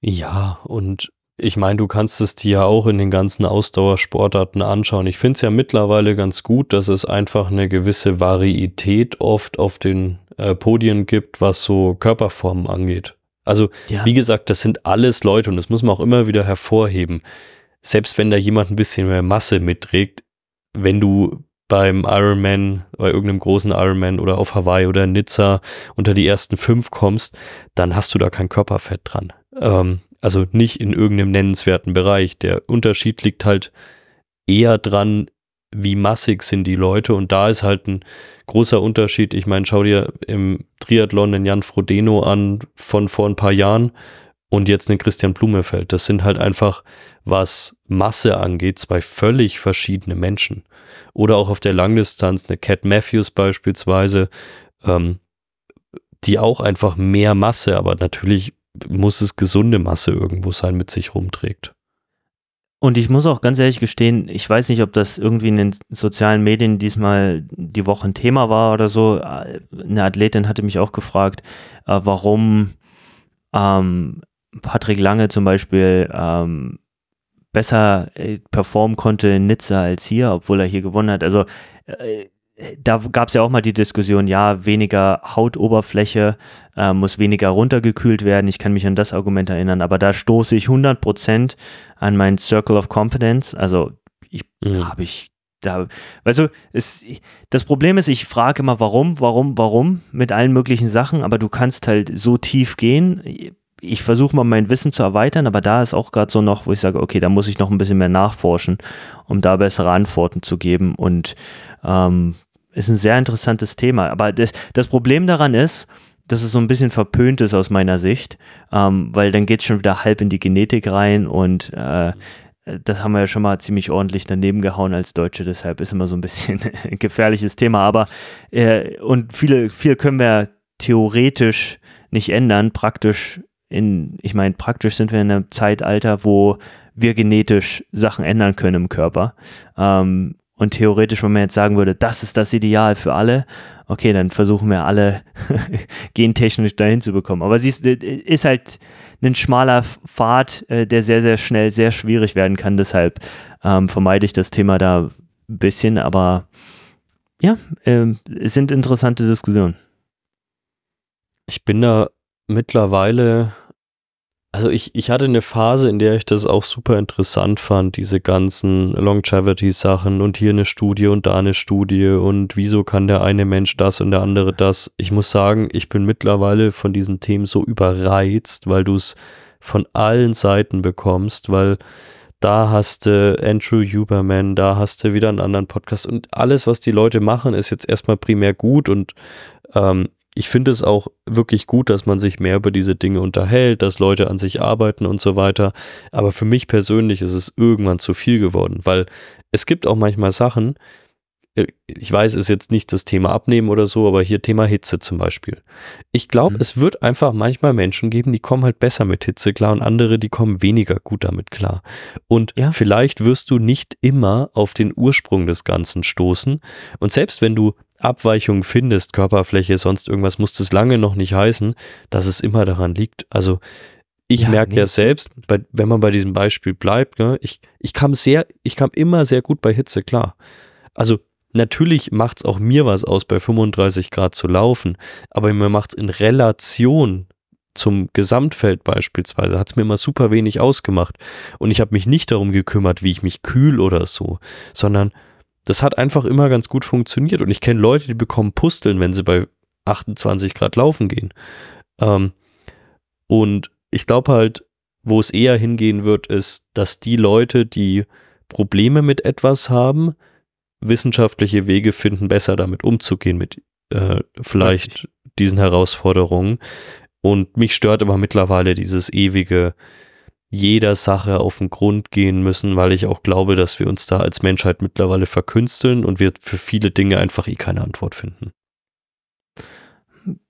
Ja, und ich meine, du kannst es dir ja auch in den ganzen Ausdauersportarten anschauen. Ich finde es ja mittlerweile ganz gut, dass es einfach eine gewisse Varietät oft auf den äh, Podien gibt, was so Körperformen angeht. Also, ja. wie gesagt, das sind alles Leute und das muss man auch immer wieder hervorheben. Selbst wenn da jemand ein bisschen mehr Masse mitträgt, wenn du beim Ironman, bei irgendeinem großen Ironman oder auf Hawaii oder Nizza unter die ersten fünf kommst, dann hast du da kein Körperfett dran. Ähm, also nicht in irgendeinem nennenswerten Bereich. Der Unterschied liegt halt eher dran, wie massig sind die Leute und da ist halt ein großer Unterschied. Ich meine, schau dir im Triathlon den Jan Frodeno an von vor ein paar Jahren und jetzt den Christian Blumefeld. Das sind halt einfach, was Masse angeht, zwei völlig verschiedene Menschen. Oder auch auf der Langdistanz eine Cat Matthews beispielsweise, ähm, die auch einfach mehr Masse, aber natürlich muss es gesunde Masse irgendwo sein, mit sich rumträgt. Und ich muss auch ganz ehrlich gestehen, ich weiß nicht, ob das irgendwie in den sozialen Medien diesmal die Woche ein Thema war oder so. Eine Athletin hatte mich auch gefragt, äh, warum ähm, Patrick Lange zum Beispiel ähm, besser äh, performen konnte in Nizza als hier, obwohl er hier gewonnen hat. Also äh, da gab es ja auch mal die Diskussion, ja, weniger Hautoberfläche äh, muss weniger runtergekühlt werden. Ich kann mich an das Argument erinnern, aber da stoße ich 100% an meinen Circle of Competence. Also ich mhm. habe ich da, du, es, das Problem ist, ich frage immer, warum, warum, warum mit allen möglichen Sachen, aber du kannst halt so tief gehen. Ich versuche mal mein Wissen zu erweitern, aber da ist auch gerade so noch, wo ich sage, okay, da muss ich noch ein bisschen mehr nachforschen, um da bessere Antworten zu geben und ähm, ist ein sehr interessantes Thema. Aber das, das Problem daran ist, dass es so ein bisschen verpönt ist aus meiner Sicht, ähm, weil dann geht es schon wieder halb in die Genetik rein und äh, das haben wir ja schon mal ziemlich ordentlich daneben gehauen als Deutsche, deshalb ist immer so ein bisschen ein gefährliches Thema. Aber äh, und viele, viel können wir theoretisch nicht ändern, praktisch in, ich meine, praktisch sind wir in einem Zeitalter, wo wir genetisch Sachen ändern können im Körper. Ähm, und theoretisch, wenn man jetzt sagen würde, das ist das Ideal für alle, okay, dann versuchen wir alle gentechnisch dahin zu bekommen. Aber sie ist, ist halt ein schmaler Pfad, äh, der sehr, sehr schnell sehr schwierig werden kann. Deshalb ähm, vermeide ich das Thema da ein bisschen. Aber ja, äh, es sind interessante Diskussionen. Ich bin da mittlerweile, also ich, ich hatte eine Phase, in der ich das auch super interessant fand, diese ganzen Longevity-Sachen und hier eine Studie und da eine Studie und wieso kann der eine Mensch das und der andere das. Ich muss sagen, ich bin mittlerweile von diesen Themen so überreizt, weil du es von allen Seiten bekommst, weil da hast du Andrew Huberman, da hast du wieder einen anderen Podcast und alles, was die Leute machen, ist jetzt erstmal primär gut und ähm, ich finde es auch wirklich gut, dass man sich mehr über diese Dinge unterhält, dass Leute an sich arbeiten und so weiter. Aber für mich persönlich ist es irgendwann zu viel geworden, weil es gibt auch manchmal Sachen, äh, ich weiß, es ist jetzt nicht das Thema Abnehmen oder so, aber hier Thema Hitze zum Beispiel. Ich glaube, mhm. es wird einfach manchmal Menschen geben, die kommen halt besser mit Hitze klar und andere, die kommen weniger gut damit klar. Und ja. vielleicht wirst du nicht immer auf den Ursprung des Ganzen stoßen. Und selbst wenn du Abweichungen findest, Körperfläche, sonst irgendwas, muss das lange noch nicht heißen, dass es immer daran liegt. Also ich ja, merke nee. ja selbst, bei, wenn man bei diesem Beispiel bleibt, ne, ich, ich kam sehr, ich kam immer sehr gut bei Hitze klar. Also Natürlich macht es auch mir was aus, bei 35 Grad zu laufen, aber mir macht es in Relation zum Gesamtfeld beispielsweise, hat es mir immer super wenig ausgemacht. Und ich habe mich nicht darum gekümmert, wie ich mich kühl oder so, sondern das hat einfach immer ganz gut funktioniert. Und ich kenne Leute, die bekommen Pusteln, wenn sie bei 28 Grad laufen gehen. Ähm, und ich glaube halt, wo es eher hingehen wird, ist, dass die Leute, die Probleme mit etwas haben, wissenschaftliche Wege finden, besser damit umzugehen, mit äh, vielleicht Richtig. diesen Herausforderungen. Und mich stört aber mittlerweile dieses ewige jeder Sache auf den Grund gehen müssen, weil ich auch glaube, dass wir uns da als Menschheit mittlerweile verkünsteln und wir für viele Dinge einfach eh keine Antwort finden.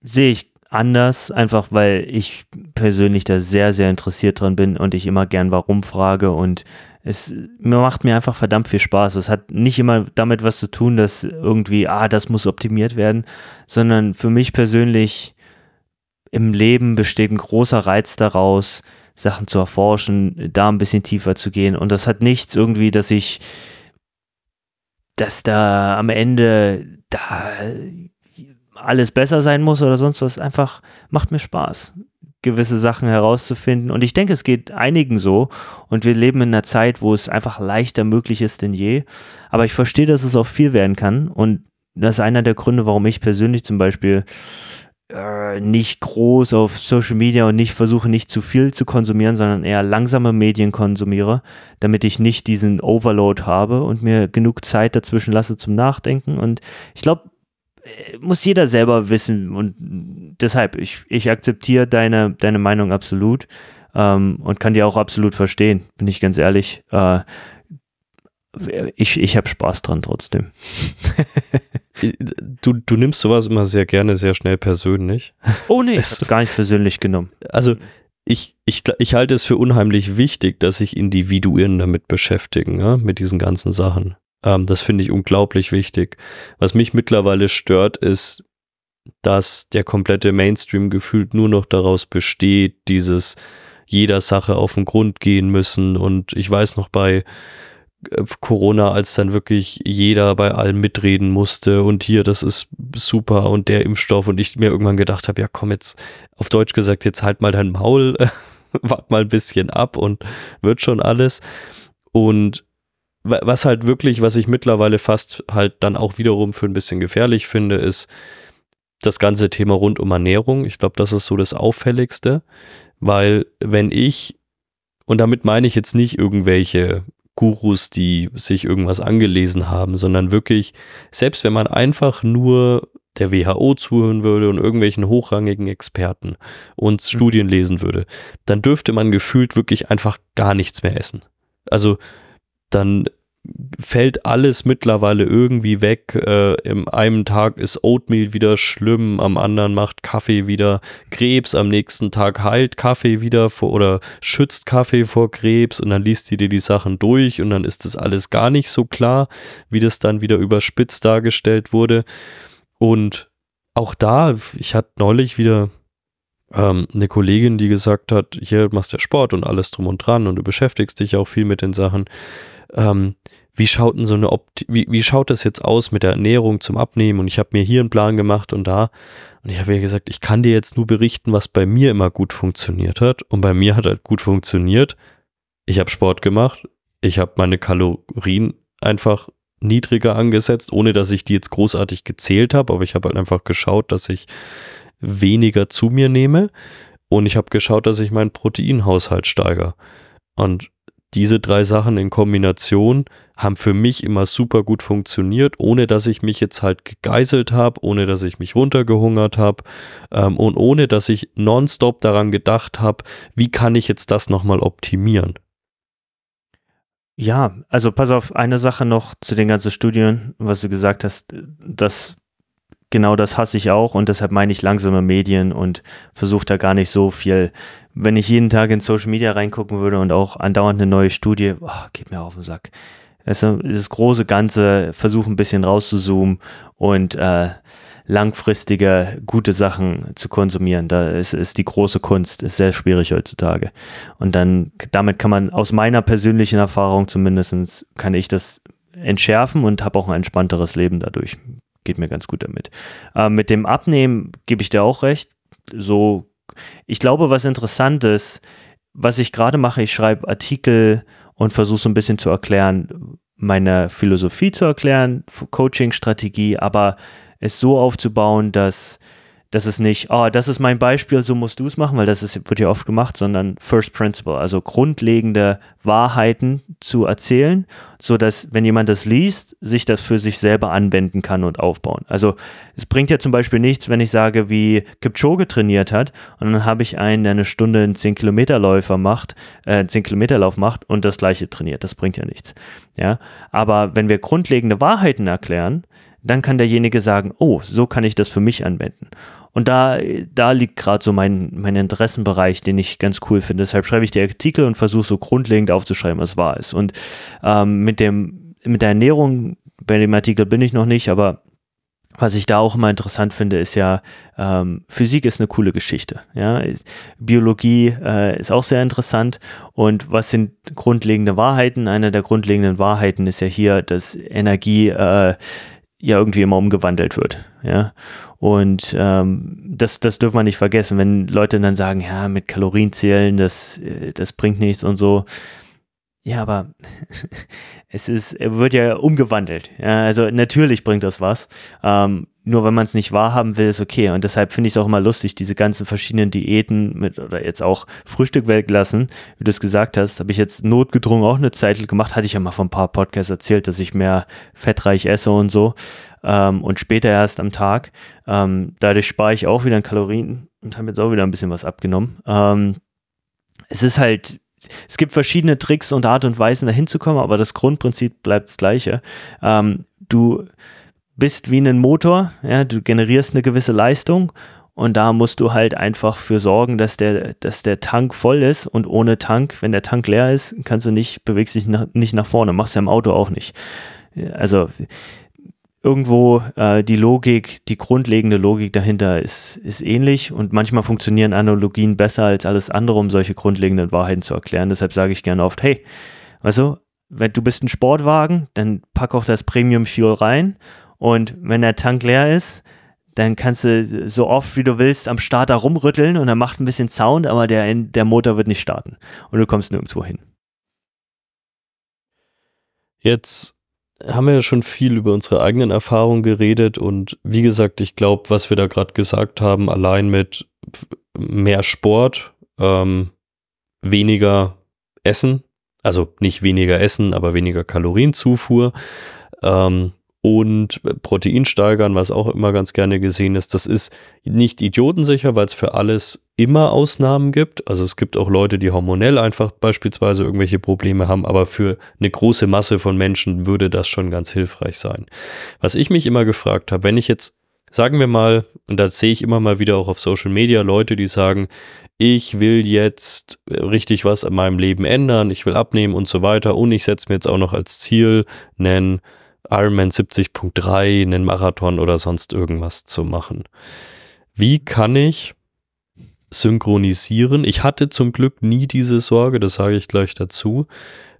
Sehe ich anders, einfach weil ich persönlich da sehr, sehr interessiert dran bin und ich immer gern warum frage und es macht mir einfach verdammt viel Spaß. Es hat nicht immer damit was zu tun, dass irgendwie, ah, das muss optimiert werden, sondern für mich persönlich im Leben besteht ein großer Reiz daraus, Sachen zu erforschen, da ein bisschen tiefer zu gehen. Und das hat nichts irgendwie, dass ich, dass da am Ende da alles besser sein muss oder sonst was. Einfach macht mir Spaß gewisse Sachen herauszufinden. Und ich denke, es geht einigen so. Und wir leben in einer Zeit, wo es einfach leichter möglich ist denn je. Aber ich verstehe, dass es auch viel werden kann. Und das ist einer der Gründe, warum ich persönlich zum Beispiel äh, nicht groß auf Social Media und nicht versuche, nicht zu viel zu konsumieren, sondern eher langsame Medien konsumiere, damit ich nicht diesen Overload habe und mir genug Zeit dazwischen lasse zum Nachdenken. Und ich glaube, äh, muss jeder selber wissen und deshalb, ich, ich akzeptiere deine, deine Meinung absolut ähm, und kann die auch absolut verstehen, bin ich ganz ehrlich. Äh, ich ich habe Spaß dran trotzdem. du, du nimmst sowas immer sehr gerne, sehr schnell persönlich. Oh nee, ich habe gar nicht persönlich genommen. Also ich, ich, ich halte es für unheimlich wichtig, dass sich Individuen damit beschäftigen, ja, mit diesen ganzen Sachen. Ähm, das finde ich unglaublich wichtig. Was mich mittlerweile stört, ist, dass der komplette Mainstream gefühlt nur noch daraus besteht, dieses jeder Sache auf den Grund gehen müssen. Und ich weiß noch bei Corona, als dann wirklich jeder bei allem mitreden musste und hier, das ist super und der Impfstoff und ich mir irgendwann gedacht habe, ja komm jetzt, auf Deutsch gesagt, jetzt halt mal dein Maul, wart mal ein bisschen ab und wird schon alles. Und was halt wirklich, was ich mittlerweile fast halt dann auch wiederum für ein bisschen gefährlich finde, ist das ganze Thema rund um Ernährung. Ich glaube, das ist so das Auffälligste, weil wenn ich, und damit meine ich jetzt nicht irgendwelche Gurus, die sich irgendwas angelesen haben, sondern wirklich, selbst wenn man einfach nur der WHO zuhören würde und irgendwelchen hochrangigen Experten und mhm. Studien lesen würde, dann dürfte man gefühlt wirklich einfach gar nichts mehr essen. Also dann fällt alles mittlerweile irgendwie weg. Äh, Im einen Tag ist Oatmeal wieder schlimm, am anderen macht Kaffee wieder Krebs, am nächsten Tag heilt Kaffee wieder vor oder schützt Kaffee vor Krebs und dann liest du dir die Sachen durch und dann ist das alles gar nicht so klar, wie das dann wieder überspitzt dargestellt wurde. Und auch da, ich hatte neulich wieder ähm, eine Kollegin, die gesagt hat, hier machst du ja Sport und alles drum und dran und du beschäftigst dich auch viel mit den Sachen. Ähm, wie schaut denn so eine Opt wie, wie schaut das jetzt aus mit der Ernährung zum Abnehmen? Und ich habe mir hier einen Plan gemacht und da. Und ich habe ihr gesagt, ich kann dir jetzt nur berichten, was bei mir immer gut funktioniert hat. Und bei mir hat halt gut funktioniert. Ich habe Sport gemacht. Ich habe meine Kalorien einfach niedriger angesetzt, ohne dass ich die jetzt großartig gezählt habe. Aber ich habe halt einfach geschaut, dass ich weniger zu mir nehme. Und ich habe geschaut, dass ich meinen Proteinhaushalt steigere. Und diese drei Sachen in Kombination haben für mich immer super gut funktioniert, ohne dass ich mich jetzt halt gegeißelt habe, ohne dass ich mich runtergehungert habe ähm, und ohne dass ich nonstop daran gedacht habe, wie kann ich jetzt das nochmal optimieren. Ja, also pass auf, eine Sache noch zu den ganzen Studien, was du gesagt hast, das genau das hasse ich auch und deshalb meine ich langsame Medien und versuche da gar nicht so viel. Wenn ich jeden Tag in Social Media reingucken würde und auch andauernd eine neue Studie, oh, geht mir auf den Sack. Also das große Ganze, versuche ein bisschen rauszuzoomen und äh, langfristige gute Sachen zu konsumieren. Da ist, ist die große Kunst, ist sehr schwierig heutzutage. Und dann, damit kann man aus meiner persönlichen Erfahrung zumindestens kann ich das entschärfen und habe auch ein entspannteres Leben dadurch geht mir ganz gut damit. Äh, mit dem Abnehmen gebe ich dir auch recht. So, ich glaube, was interessant ist, was ich gerade mache, ich schreibe Artikel und versuche so ein bisschen zu erklären, meine Philosophie zu erklären, Coaching-Strategie, aber es so aufzubauen, dass das ist nicht, oh, das ist mein Beispiel, so musst du es machen, weil das ist, wird ja oft gemacht, sondern First Principle, also grundlegende Wahrheiten zu erzählen, so dass, wenn jemand das liest, sich das für sich selber anwenden kann und aufbauen. Also es bringt ja zum Beispiel nichts, wenn ich sage, wie Kipchoge trainiert hat und dann habe ich einen, der eine Stunde einen 10-Kilometer-Läufer macht, äh, 10-Kilometer-Lauf macht und das gleiche trainiert. Das bringt ja nichts. Ja, aber wenn wir grundlegende Wahrheiten erklären, dann kann derjenige sagen, oh, so kann ich das für mich anwenden. Und da, da liegt gerade so mein, mein Interessenbereich, den ich ganz cool finde. Deshalb schreibe ich die Artikel und versuche so grundlegend aufzuschreiben, was wahr ist. Und ähm, mit, dem, mit der Ernährung, bei dem Artikel bin ich noch nicht, aber was ich da auch immer interessant finde, ist ja, ähm, Physik ist eine coole Geschichte. Ja? Biologie äh, ist auch sehr interessant. Und was sind grundlegende Wahrheiten? Eine der grundlegenden Wahrheiten ist ja hier, dass Energie äh, ja irgendwie immer umgewandelt wird. Ja. Und ähm, das, das dürfen wir nicht vergessen, wenn Leute dann sagen, ja, mit Kalorien zählen, das, äh, das bringt nichts und so. Ja, aber es ist, wird ja umgewandelt. Ja, also natürlich bringt das was. Ähm, nur wenn man es nicht wahrhaben will, ist okay. Und deshalb finde ich es auch immer lustig, diese ganzen verschiedenen Diäten mit oder jetzt auch Frühstück weglassen, wie du es gesagt hast, habe ich jetzt notgedrungen auch eine Zeit gemacht. Hatte ich ja mal von ein paar Podcasts erzählt, dass ich mehr fettreich esse und so ähm, und später erst am Tag. Ähm, dadurch spare ich auch wieder an Kalorien und habe jetzt auch wieder ein bisschen was abgenommen. Ähm, es ist halt, es gibt verschiedene Tricks und Art und Weisen, da hinzukommen, aber das Grundprinzip bleibt das gleiche. Ähm, du bist wie ein Motor, ja, du generierst eine gewisse Leistung und da musst du halt einfach für sorgen, dass der, dass der Tank voll ist und ohne Tank, wenn der Tank leer ist, kannst du nicht, bewegst dich nach, nicht nach vorne, machst ja im Auto auch nicht. Also irgendwo äh, die Logik, die grundlegende Logik dahinter ist, ist ähnlich und manchmal funktionieren Analogien besser als alles andere, um solche grundlegenden Wahrheiten zu erklären. Deshalb sage ich gerne oft, hey, also, wenn du bist ein Sportwagen, dann pack auch das Premium Fuel rein und wenn der Tank leer ist, dann kannst du so oft wie du willst am Starter rumrütteln und er macht ein bisschen Sound, aber der, der Motor wird nicht starten und du kommst nirgendwo hin. Jetzt haben wir ja schon viel über unsere eigenen Erfahrungen geredet und wie gesagt, ich glaube, was wir da gerade gesagt haben, allein mit mehr Sport, ähm, weniger Essen, also nicht weniger Essen, aber weniger Kalorienzufuhr, ähm, und Protein steigern, was auch immer ganz gerne gesehen ist. Das ist nicht idiotensicher, weil es für alles immer Ausnahmen gibt. Also es gibt auch Leute, die hormonell einfach beispielsweise irgendwelche Probleme haben, aber für eine große Masse von Menschen würde das schon ganz hilfreich sein. Was ich mich immer gefragt habe, wenn ich jetzt, sagen wir mal, und da sehe ich immer mal wieder auch auf Social Media Leute, die sagen, ich will jetzt richtig was in meinem Leben ändern, ich will abnehmen und so weiter und ich setze mir jetzt auch noch als Ziel nennen, Ironman 70.3, einen Marathon oder sonst irgendwas zu machen. Wie kann ich synchronisieren. Ich hatte zum Glück nie diese Sorge, das sage ich gleich dazu,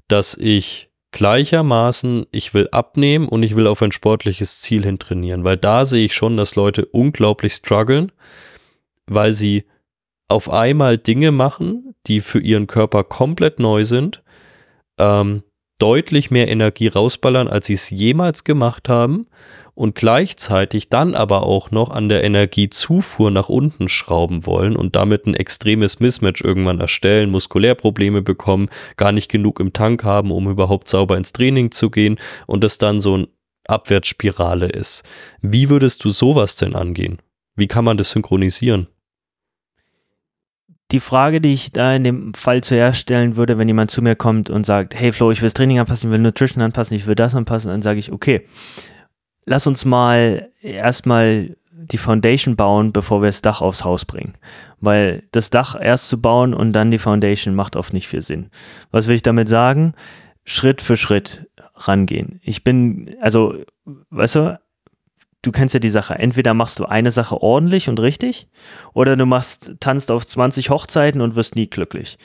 dass ich gleichermaßen, ich will abnehmen und ich will auf ein sportliches Ziel hin trainieren, weil da sehe ich schon, dass Leute unglaublich strugglen, weil sie auf einmal Dinge machen, die für ihren Körper komplett neu sind, ähm, deutlich mehr Energie rausballern, als sie es jemals gemacht haben und gleichzeitig dann aber auch noch an der Energiezufuhr nach unten schrauben wollen und damit ein extremes Mismatch irgendwann erstellen, Muskulärprobleme bekommen, gar nicht genug im Tank haben, um überhaupt sauber ins Training zu gehen und das dann so ein Abwärtsspirale ist. Wie würdest du sowas denn angehen? Wie kann man das synchronisieren? Die Frage, die ich da in dem Fall zuerst stellen würde, wenn jemand zu mir kommt und sagt, hey Flo, ich will das Training anpassen, ich will Nutrition anpassen, ich will das anpassen, dann sage ich, okay, lass uns mal erstmal die Foundation bauen, bevor wir das Dach aufs Haus bringen. Weil das Dach erst zu bauen und dann die Foundation macht oft nicht viel Sinn. Was will ich damit sagen? Schritt für Schritt rangehen. Ich bin, also, weißt du, du kennst ja die Sache. Entweder machst du eine Sache ordentlich und richtig oder du machst, tanzt auf 20 Hochzeiten und wirst nie glücklich.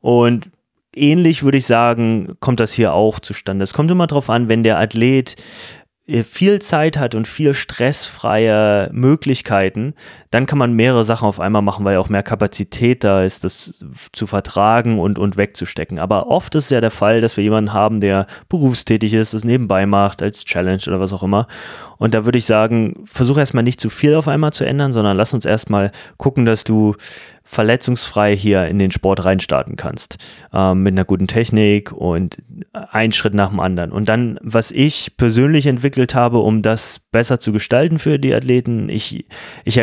Und ähnlich würde ich sagen, kommt das hier auch zustande. Es kommt immer darauf an, wenn der Athlet viel Zeit hat und viel stressfreie Möglichkeiten, dann kann man mehrere Sachen auf einmal machen, weil auch mehr Kapazität da ist, das zu vertragen und, und wegzustecken. Aber oft ist ja der Fall, dass wir jemanden haben, der berufstätig ist, das nebenbei macht, als Challenge oder was auch immer. Und da würde ich sagen, versuche erstmal nicht zu viel auf einmal zu ändern, sondern lass uns erstmal gucken, dass du verletzungsfrei hier in den Sport reinstarten kannst. Ähm, mit einer guten Technik und ein Schritt nach dem anderen. Und dann, was ich persönlich entwickelt habe, um das besser zu gestalten für die Athleten, ich, ich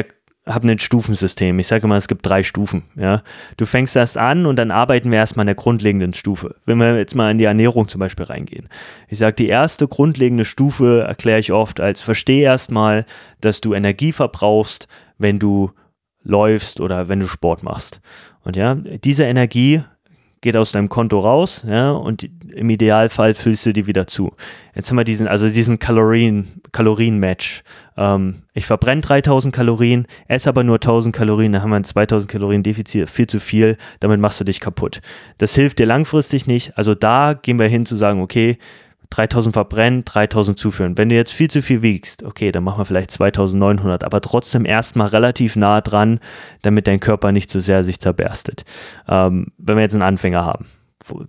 habe ein Stufensystem. Ich sage immer, es gibt drei Stufen. Ja? Du fängst erst an und dann arbeiten wir erstmal an der grundlegenden Stufe. Wenn wir jetzt mal in die Ernährung zum Beispiel reingehen. Ich sage, die erste grundlegende Stufe erkläre ich oft als verstehe erstmal, dass du Energie verbrauchst, wenn du läufst oder wenn du Sport machst. Und ja, diese Energie geht aus deinem Konto raus, ja, und im Idealfall füllst du die wieder zu. Jetzt haben wir diesen, also diesen Kalorien, Kalorien-Match. Ähm, ich verbrenne 3000 Kalorien, esse aber nur 1000 Kalorien, dann haben wir ein 2000 Kalorien Defizit, viel zu viel, damit machst du dich kaputt. Das hilft dir langfristig nicht, also da gehen wir hin zu sagen, okay, 3000 verbrennen, 3000 zuführen. Wenn du jetzt viel zu viel wiegst, okay, dann machen wir vielleicht 2900, aber trotzdem erstmal relativ nah dran, damit dein Körper nicht zu so sehr sich zerberstet. Ähm, wenn wir jetzt einen Anfänger haben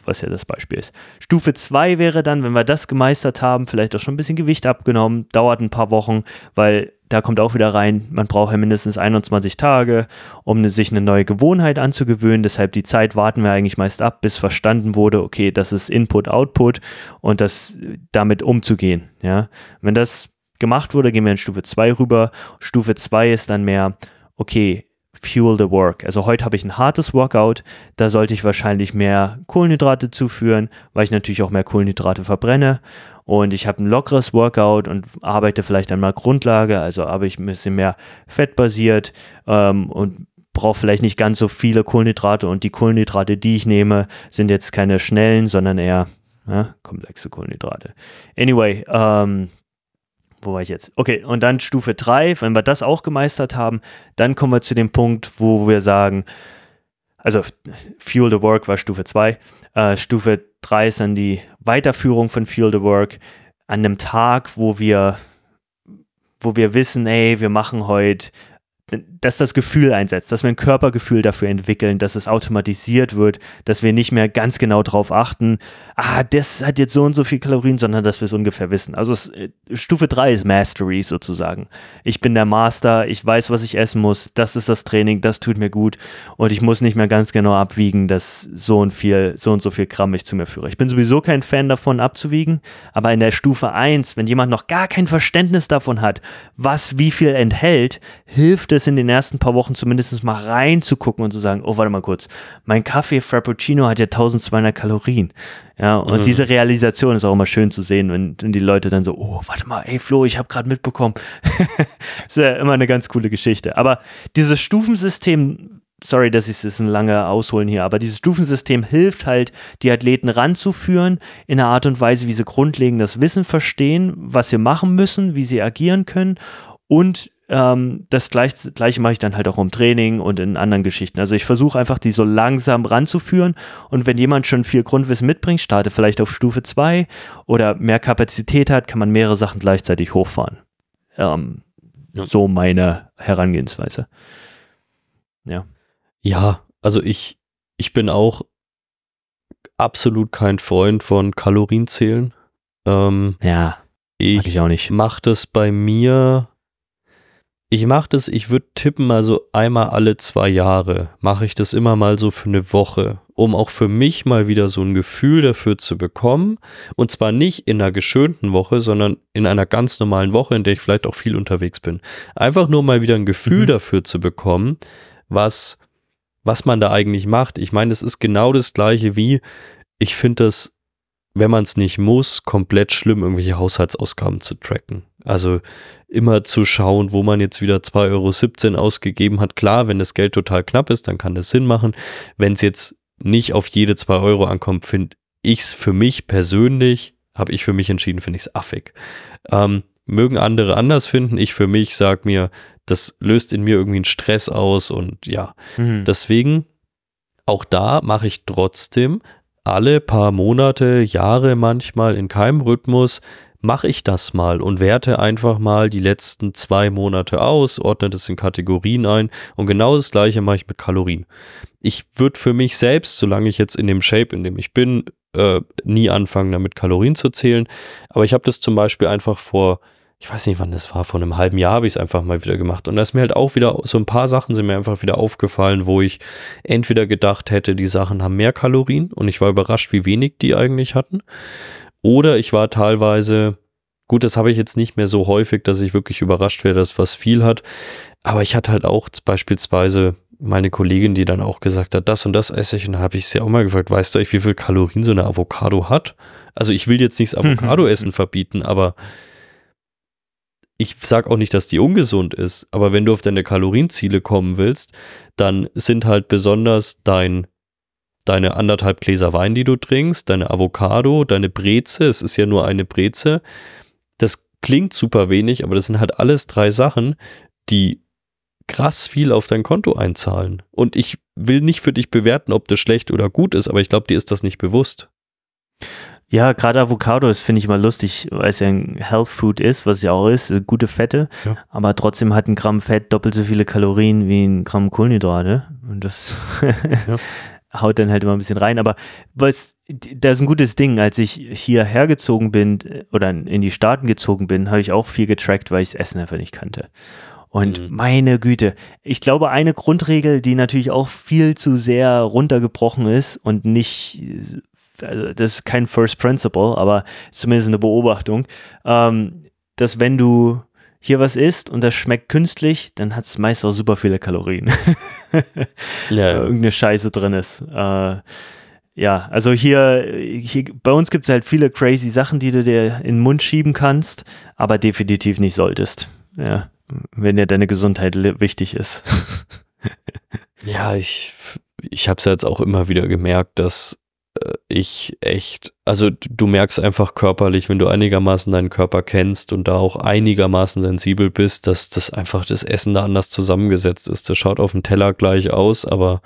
was ja das Beispiel ist. Stufe 2 wäre dann, wenn wir das gemeistert haben, vielleicht auch schon ein bisschen Gewicht abgenommen, dauert ein paar Wochen, weil da kommt auch wieder rein, man braucht ja mindestens 21 Tage, um ne, sich eine neue Gewohnheit anzugewöhnen. Deshalb die Zeit warten wir eigentlich meist ab, bis verstanden wurde, okay, das ist Input, Output und das damit umzugehen. Ja? Wenn das gemacht wurde, gehen wir in Stufe 2 rüber. Stufe 2 ist dann mehr, okay, fuel the work. Also heute habe ich ein hartes Workout, da sollte ich wahrscheinlich mehr Kohlenhydrate zuführen, weil ich natürlich auch mehr Kohlenhydrate verbrenne und ich habe ein lockeres Workout und arbeite vielleicht einmal Grundlage, also habe ich ein bisschen mehr fettbasiert ähm, und brauche vielleicht nicht ganz so viele Kohlenhydrate und die Kohlenhydrate, die ich nehme, sind jetzt keine schnellen, sondern eher ja, komplexe Kohlenhydrate. Anyway, ähm, wo war ich jetzt? Okay, und dann Stufe 3, wenn wir das auch gemeistert haben, dann kommen wir zu dem Punkt, wo wir sagen, also Fuel the Work war Stufe 2, äh, Stufe 3 ist dann die Weiterführung von Fuel the Work an einem Tag, wo wir, wo wir wissen, ey, wir machen heute dass das Gefühl einsetzt, dass wir ein Körpergefühl dafür entwickeln, dass es automatisiert wird, dass wir nicht mehr ganz genau darauf achten, ah, das hat jetzt so und so viel Kalorien, sondern dass wir es ungefähr wissen. Also äh, Stufe 3 ist Mastery sozusagen. Ich bin der Master, ich weiß, was ich essen muss, das ist das Training, das tut mir gut und ich muss nicht mehr ganz genau abwiegen, dass so und viel, so und so viel Gramm ich zu mir führe. Ich bin sowieso kein Fan davon abzuwiegen, aber in der Stufe 1, wenn jemand noch gar kein Verständnis davon hat, was wie viel enthält, hilft es in den ersten paar Wochen zumindest mal reinzugucken und zu sagen, oh, warte mal kurz, mein Kaffee Frappuccino hat ja 1200 Kalorien. Ja, und mhm. diese Realisation ist auch immer schön zu sehen, wenn, wenn die Leute dann so, oh, warte mal, ey Flo, ich habe gerade mitbekommen. ist ja immer eine ganz coole Geschichte. Aber dieses Stufensystem, sorry, dass ich es ein lange Ausholen hier, aber dieses Stufensystem hilft halt, die Athleten ranzuführen in einer Art und Weise, wie sie grundlegend das Wissen verstehen, was sie machen müssen, wie sie agieren können und ähm, das gleiche, gleiche mache ich dann halt auch im Training und in anderen Geschichten. Also ich versuche einfach, die so langsam ranzuführen. Und wenn jemand schon viel Grundwissen mitbringt, starte vielleicht auf Stufe 2 oder mehr Kapazität hat, kann man mehrere Sachen gleichzeitig hochfahren. Ähm, ja. So meine Herangehensweise. Ja. Ja, also ich, ich bin auch absolut kein Freund von Kalorienzählen. Ähm, ja. Ich, ich auch nicht. Mach das bei mir. Ich mache das, ich würde tippen, also einmal alle zwei Jahre mache ich das immer mal so für eine Woche, um auch für mich mal wieder so ein Gefühl dafür zu bekommen. Und zwar nicht in einer geschönten Woche, sondern in einer ganz normalen Woche, in der ich vielleicht auch viel unterwegs bin. Einfach nur mal wieder ein Gefühl mhm. dafür zu bekommen, was, was man da eigentlich macht. Ich meine, es ist genau das gleiche wie, ich finde das wenn man es nicht muss, komplett schlimm, irgendwelche Haushaltsausgaben zu tracken. Also immer zu schauen, wo man jetzt wieder 2,17 Euro ausgegeben hat. Klar, wenn das Geld total knapp ist, dann kann das Sinn machen. Wenn es jetzt nicht auf jede 2 Euro ankommt, finde ich es für mich persönlich, habe ich für mich entschieden, finde ich es affig. Ähm, mögen andere anders finden. Ich für mich sage mir, das löst in mir irgendwie einen Stress aus und ja, mhm. deswegen auch da mache ich trotzdem alle paar Monate, Jahre manchmal in keinem Rhythmus mache ich das mal und werte einfach mal die letzten zwei Monate aus, ordne das in Kategorien ein und genau das gleiche mache ich mit Kalorien. Ich würde für mich selbst, solange ich jetzt in dem Shape, in dem ich bin, äh, nie anfangen, damit Kalorien zu zählen. Aber ich habe das zum Beispiel einfach vor ich weiß nicht, wann das war, vor einem halben Jahr habe ich es einfach mal wieder gemacht. Und da ist mir halt auch wieder, so ein paar Sachen sind mir einfach wieder aufgefallen, wo ich entweder gedacht hätte, die Sachen haben mehr Kalorien und ich war überrascht, wie wenig die eigentlich hatten. Oder ich war teilweise, gut, das habe ich jetzt nicht mehr so häufig, dass ich wirklich überrascht wäre, dass was viel hat. Aber ich hatte halt auch beispielsweise meine Kollegin, die dann auch gesagt hat, das und das esse ich. Und da habe ich sie auch mal gefragt, weißt du eigentlich, wie viel Kalorien so eine Avocado hat? Also ich will jetzt nicht das Avocado-Essen verbieten, aber ich sage auch nicht, dass die ungesund ist, aber wenn du auf deine Kalorienziele kommen willst, dann sind halt besonders dein deine anderthalb Gläser Wein, die du trinkst, deine Avocado, deine Breze, es ist ja nur eine Breze. Das klingt super wenig, aber das sind halt alles drei Sachen, die krass viel auf dein Konto einzahlen. Und ich will nicht für dich bewerten, ob das schlecht oder gut ist, aber ich glaube, dir ist das nicht bewusst. Ja, gerade Avocados finde ich immer lustig, weil es ja ein Health Food ist, was ja auch ist, äh, gute Fette, ja. aber trotzdem hat ein Gramm Fett doppelt so viele Kalorien wie ein Gramm Kohlenhydrate und das ja. haut dann halt immer ein bisschen rein. Aber was, das ist ein gutes Ding. Als ich hierher gezogen bin äh, oder in die Staaten gezogen bin, habe ich auch viel getrackt, weil ich das Essen einfach nicht kannte. Und mhm. meine Güte, ich glaube, eine Grundregel, die natürlich auch viel zu sehr runtergebrochen ist und nicht also das ist kein First Principle, aber zumindest eine Beobachtung, ähm, dass wenn du hier was isst und das schmeckt künstlich, dann hat es meist auch super viele Kalorien. ja, Irgendeine Scheiße drin ist. Äh, ja, also hier, hier bei uns gibt es halt viele crazy Sachen, die du dir in den Mund schieben kannst, aber definitiv nicht solltest. Ja, wenn dir deine Gesundheit wichtig ist. ja, ich, ich habe es jetzt auch immer wieder gemerkt, dass äh, ich echt, also du merkst einfach körperlich, wenn du einigermaßen deinen Körper kennst und da auch einigermaßen sensibel bist, dass das einfach das Essen da anders zusammengesetzt ist. Das schaut auf dem Teller gleich aus, aber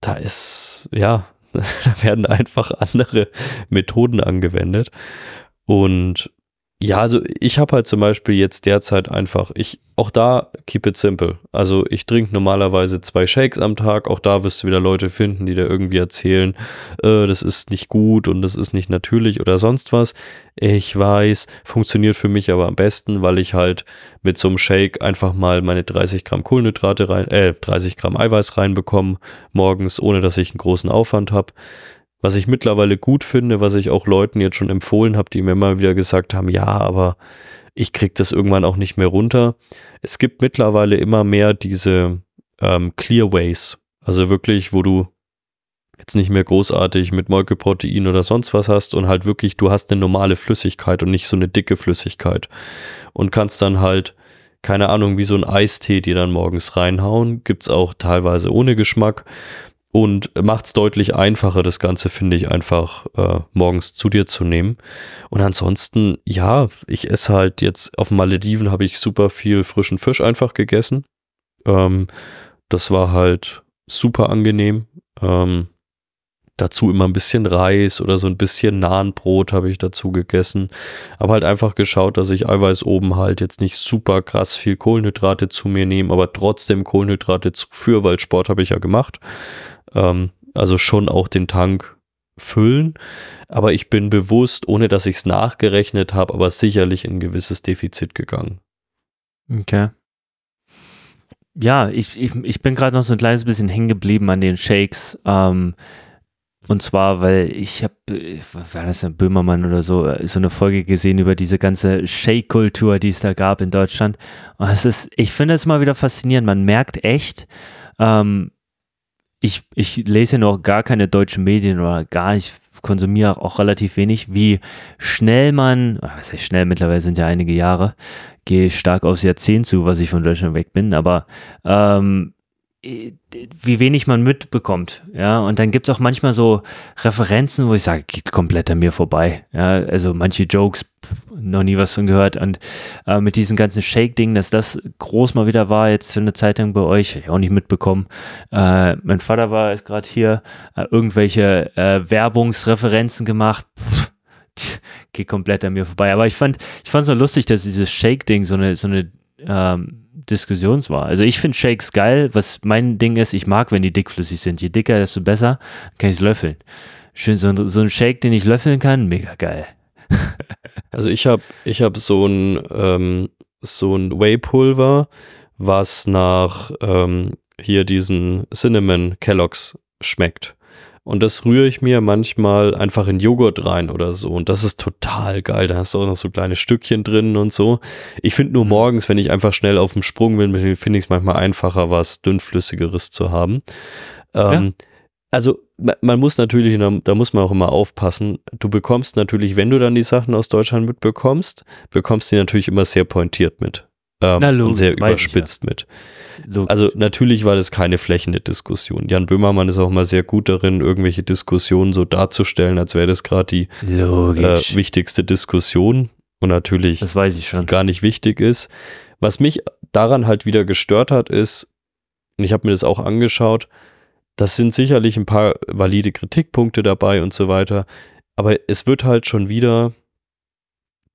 da ist, ja, da werden einfach andere Methoden angewendet. Und ja, also ich habe halt zum Beispiel jetzt derzeit einfach, ich, auch da keep it simple. Also ich trinke normalerweise zwei Shakes am Tag, auch da wirst du wieder Leute finden, die da irgendwie erzählen, äh, das ist nicht gut und das ist nicht natürlich oder sonst was. Ich weiß, funktioniert für mich aber am besten, weil ich halt mit so einem Shake einfach mal meine 30 Gramm Kohlenhydrate rein, äh, 30 Gramm Eiweiß reinbekomme morgens, ohne dass ich einen großen Aufwand habe. Was ich mittlerweile gut finde, was ich auch Leuten jetzt schon empfohlen habe, die mir immer wieder gesagt haben, ja, aber ich krieg das irgendwann auch nicht mehr runter. Es gibt mittlerweile immer mehr diese ähm, Clearways, also wirklich, wo du jetzt nicht mehr großartig mit Molkeprotein oder sonst was hast und halt wirklich, du hast eine normale Flüssigkeit und nicht so eine dicke Flüssigkeit und kannst dann halt keine Ahnung, wie so ein Eistee dir dann morgens reinhauen. Gibt's auch teilweise ohne Geschmack und macht es deutlich einfacher, das Ganze, finde ich, einfach äh, morgens zu dir zu nehmen. Und ansonsten, ja, ich esse halt jetzt auf Malediven habe ich super viel frischen Fisch einfach gegessen. Ähm, das war halt super angenehm. Ähm, dazu immer ein bisschen Reis oder so ein bisschen Nahenbrot habe ich dazu gegessen. Aber halt einfach geschaut, dass ich Eiweiß oben halt jetzt nicht super krass viel Kohlenhydrate zu mir nehme, aber trotzdem Kohlenhydrate zuführe, weil Sport habe ich ja gemacht. Ähm, also schon auch den Tank füllen. Aber ich bin bewusst, ohne dass ich es nachgerechnet habe, aber sicherlich in ein gewisses Defizit gegangen. Okay. Ja, ich, ich, ich bin gerade noch so ein kleines bisschen hängen geblieben an den Shakes. Ähm, und zwar, weil ich habe, war das ein Böhmermann oder so, so eine Folge gesehen über diese ganze Shake-Kultur, die es da gab in Deutschland. Und es ist, ich finde es immer wieder faszinierend. Man merkt echt, ähm, ich, ich lese noch gar keine deutschen Medien oder gar nicht, konsumiere auch relativ wenig, wie schnell man, was heißt schnell, mittlerweile sind ja einige Jahre, gehe stark aufs Jahrzehnt zu, was ich von Deutschland weg bin, aber ähm, wie wenig man mitbekommt. Ja, und dann gibt es auch manchmal so Referenzen, wo ich sage, geht komplett an mir vorbei. Ja, also manche Jokes, noch nie was von gehört. Und äh, mit diesem ganzen Shake-Ding, dass das groß mal wieder war, jetzt für eine Zeit lang bei euch, ich auch nicht mitbekommen. Äh, mein Vater war jetzt gerade hier, äh, irgendwelche Werbungsreferenzen gemacht. Pff, geht komplett an mir vorbei. Aber ich fand, ich es so lustig, dass dieses Shake-Ding so eine, so eine ähm, Diskussions war. Also ich finde Shakes geil. Was mein Ding ist, ich mag, wenn die dickflüssig sind. Je dicker, desto besser. Dann kann ich es löffeln. Schön, so, so ein Shake, den ich löffeln kann, mega geil. also ich habe ich hab so ein, ähm, so ein Whey-Pulver, was nach ähm, hier diesen Cinnamon Kelloggs schmeckt. Und das rühre ich mir manchmal einfach in Joghurt rein oder so. Und das ist total geil. Da hast du auch noch so kleine Stückchen drin und so. Ich finde nur mhm. morgens, wenn ich einfach schnell auf dem Sprung bin, finde ich es manchmal einfacher, was dünnflüssigeres zu haben. Ähm, ja. Also man muss natürlich, da muss man auch immer aufpassen. Du bekommst natürlich, wenn du dann die Sachen aus Deutschland mitbekommst, bekommst du die natürlich immer sehr pointiert mit. Ähm, Na, und sehr überspitzt ja. mit. Logisch. Also natürlich war das keine flächende Diskussion. Jan Böhmermann ist auch mal sehr gut darin, irgendwelche Diskussionen so darzustellen, als wäre das gerade die äh, wichtigste Diskussion. Und natürlich das weiß ich schon. gar nicht wichtig ist. Was mich daran halt wieder gestört hat, ist, und ich habe mir das auch angeschaut, das sind sicherlich ein paar valide Kritikpunkte dabei und so weiter. Aber es wird halt schon wieder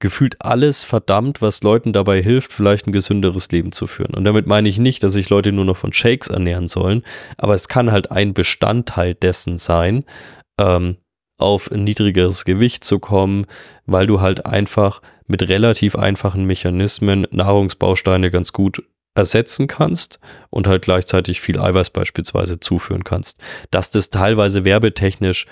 gefühlt alles verdammt, was Leuten dabei hilft, vielleicht ein gesünderes Leben zu führen. Und damit meine ich nicht, dass sich Leute nur noch von Shakes ernähren sollen, aber es kann halt ein Bestandteil dessen sein, ähm, auf ein niedrigeres Gewicht zu kommen, weil du halt einfach mit relativ einfachen Mechanismen Nahrungsbausteine ganz gut ersetzen kannst und halt gleichzeitig viel Eiweiß beispielsweise zuführen kannst. Dass das teilweise werbetechnisch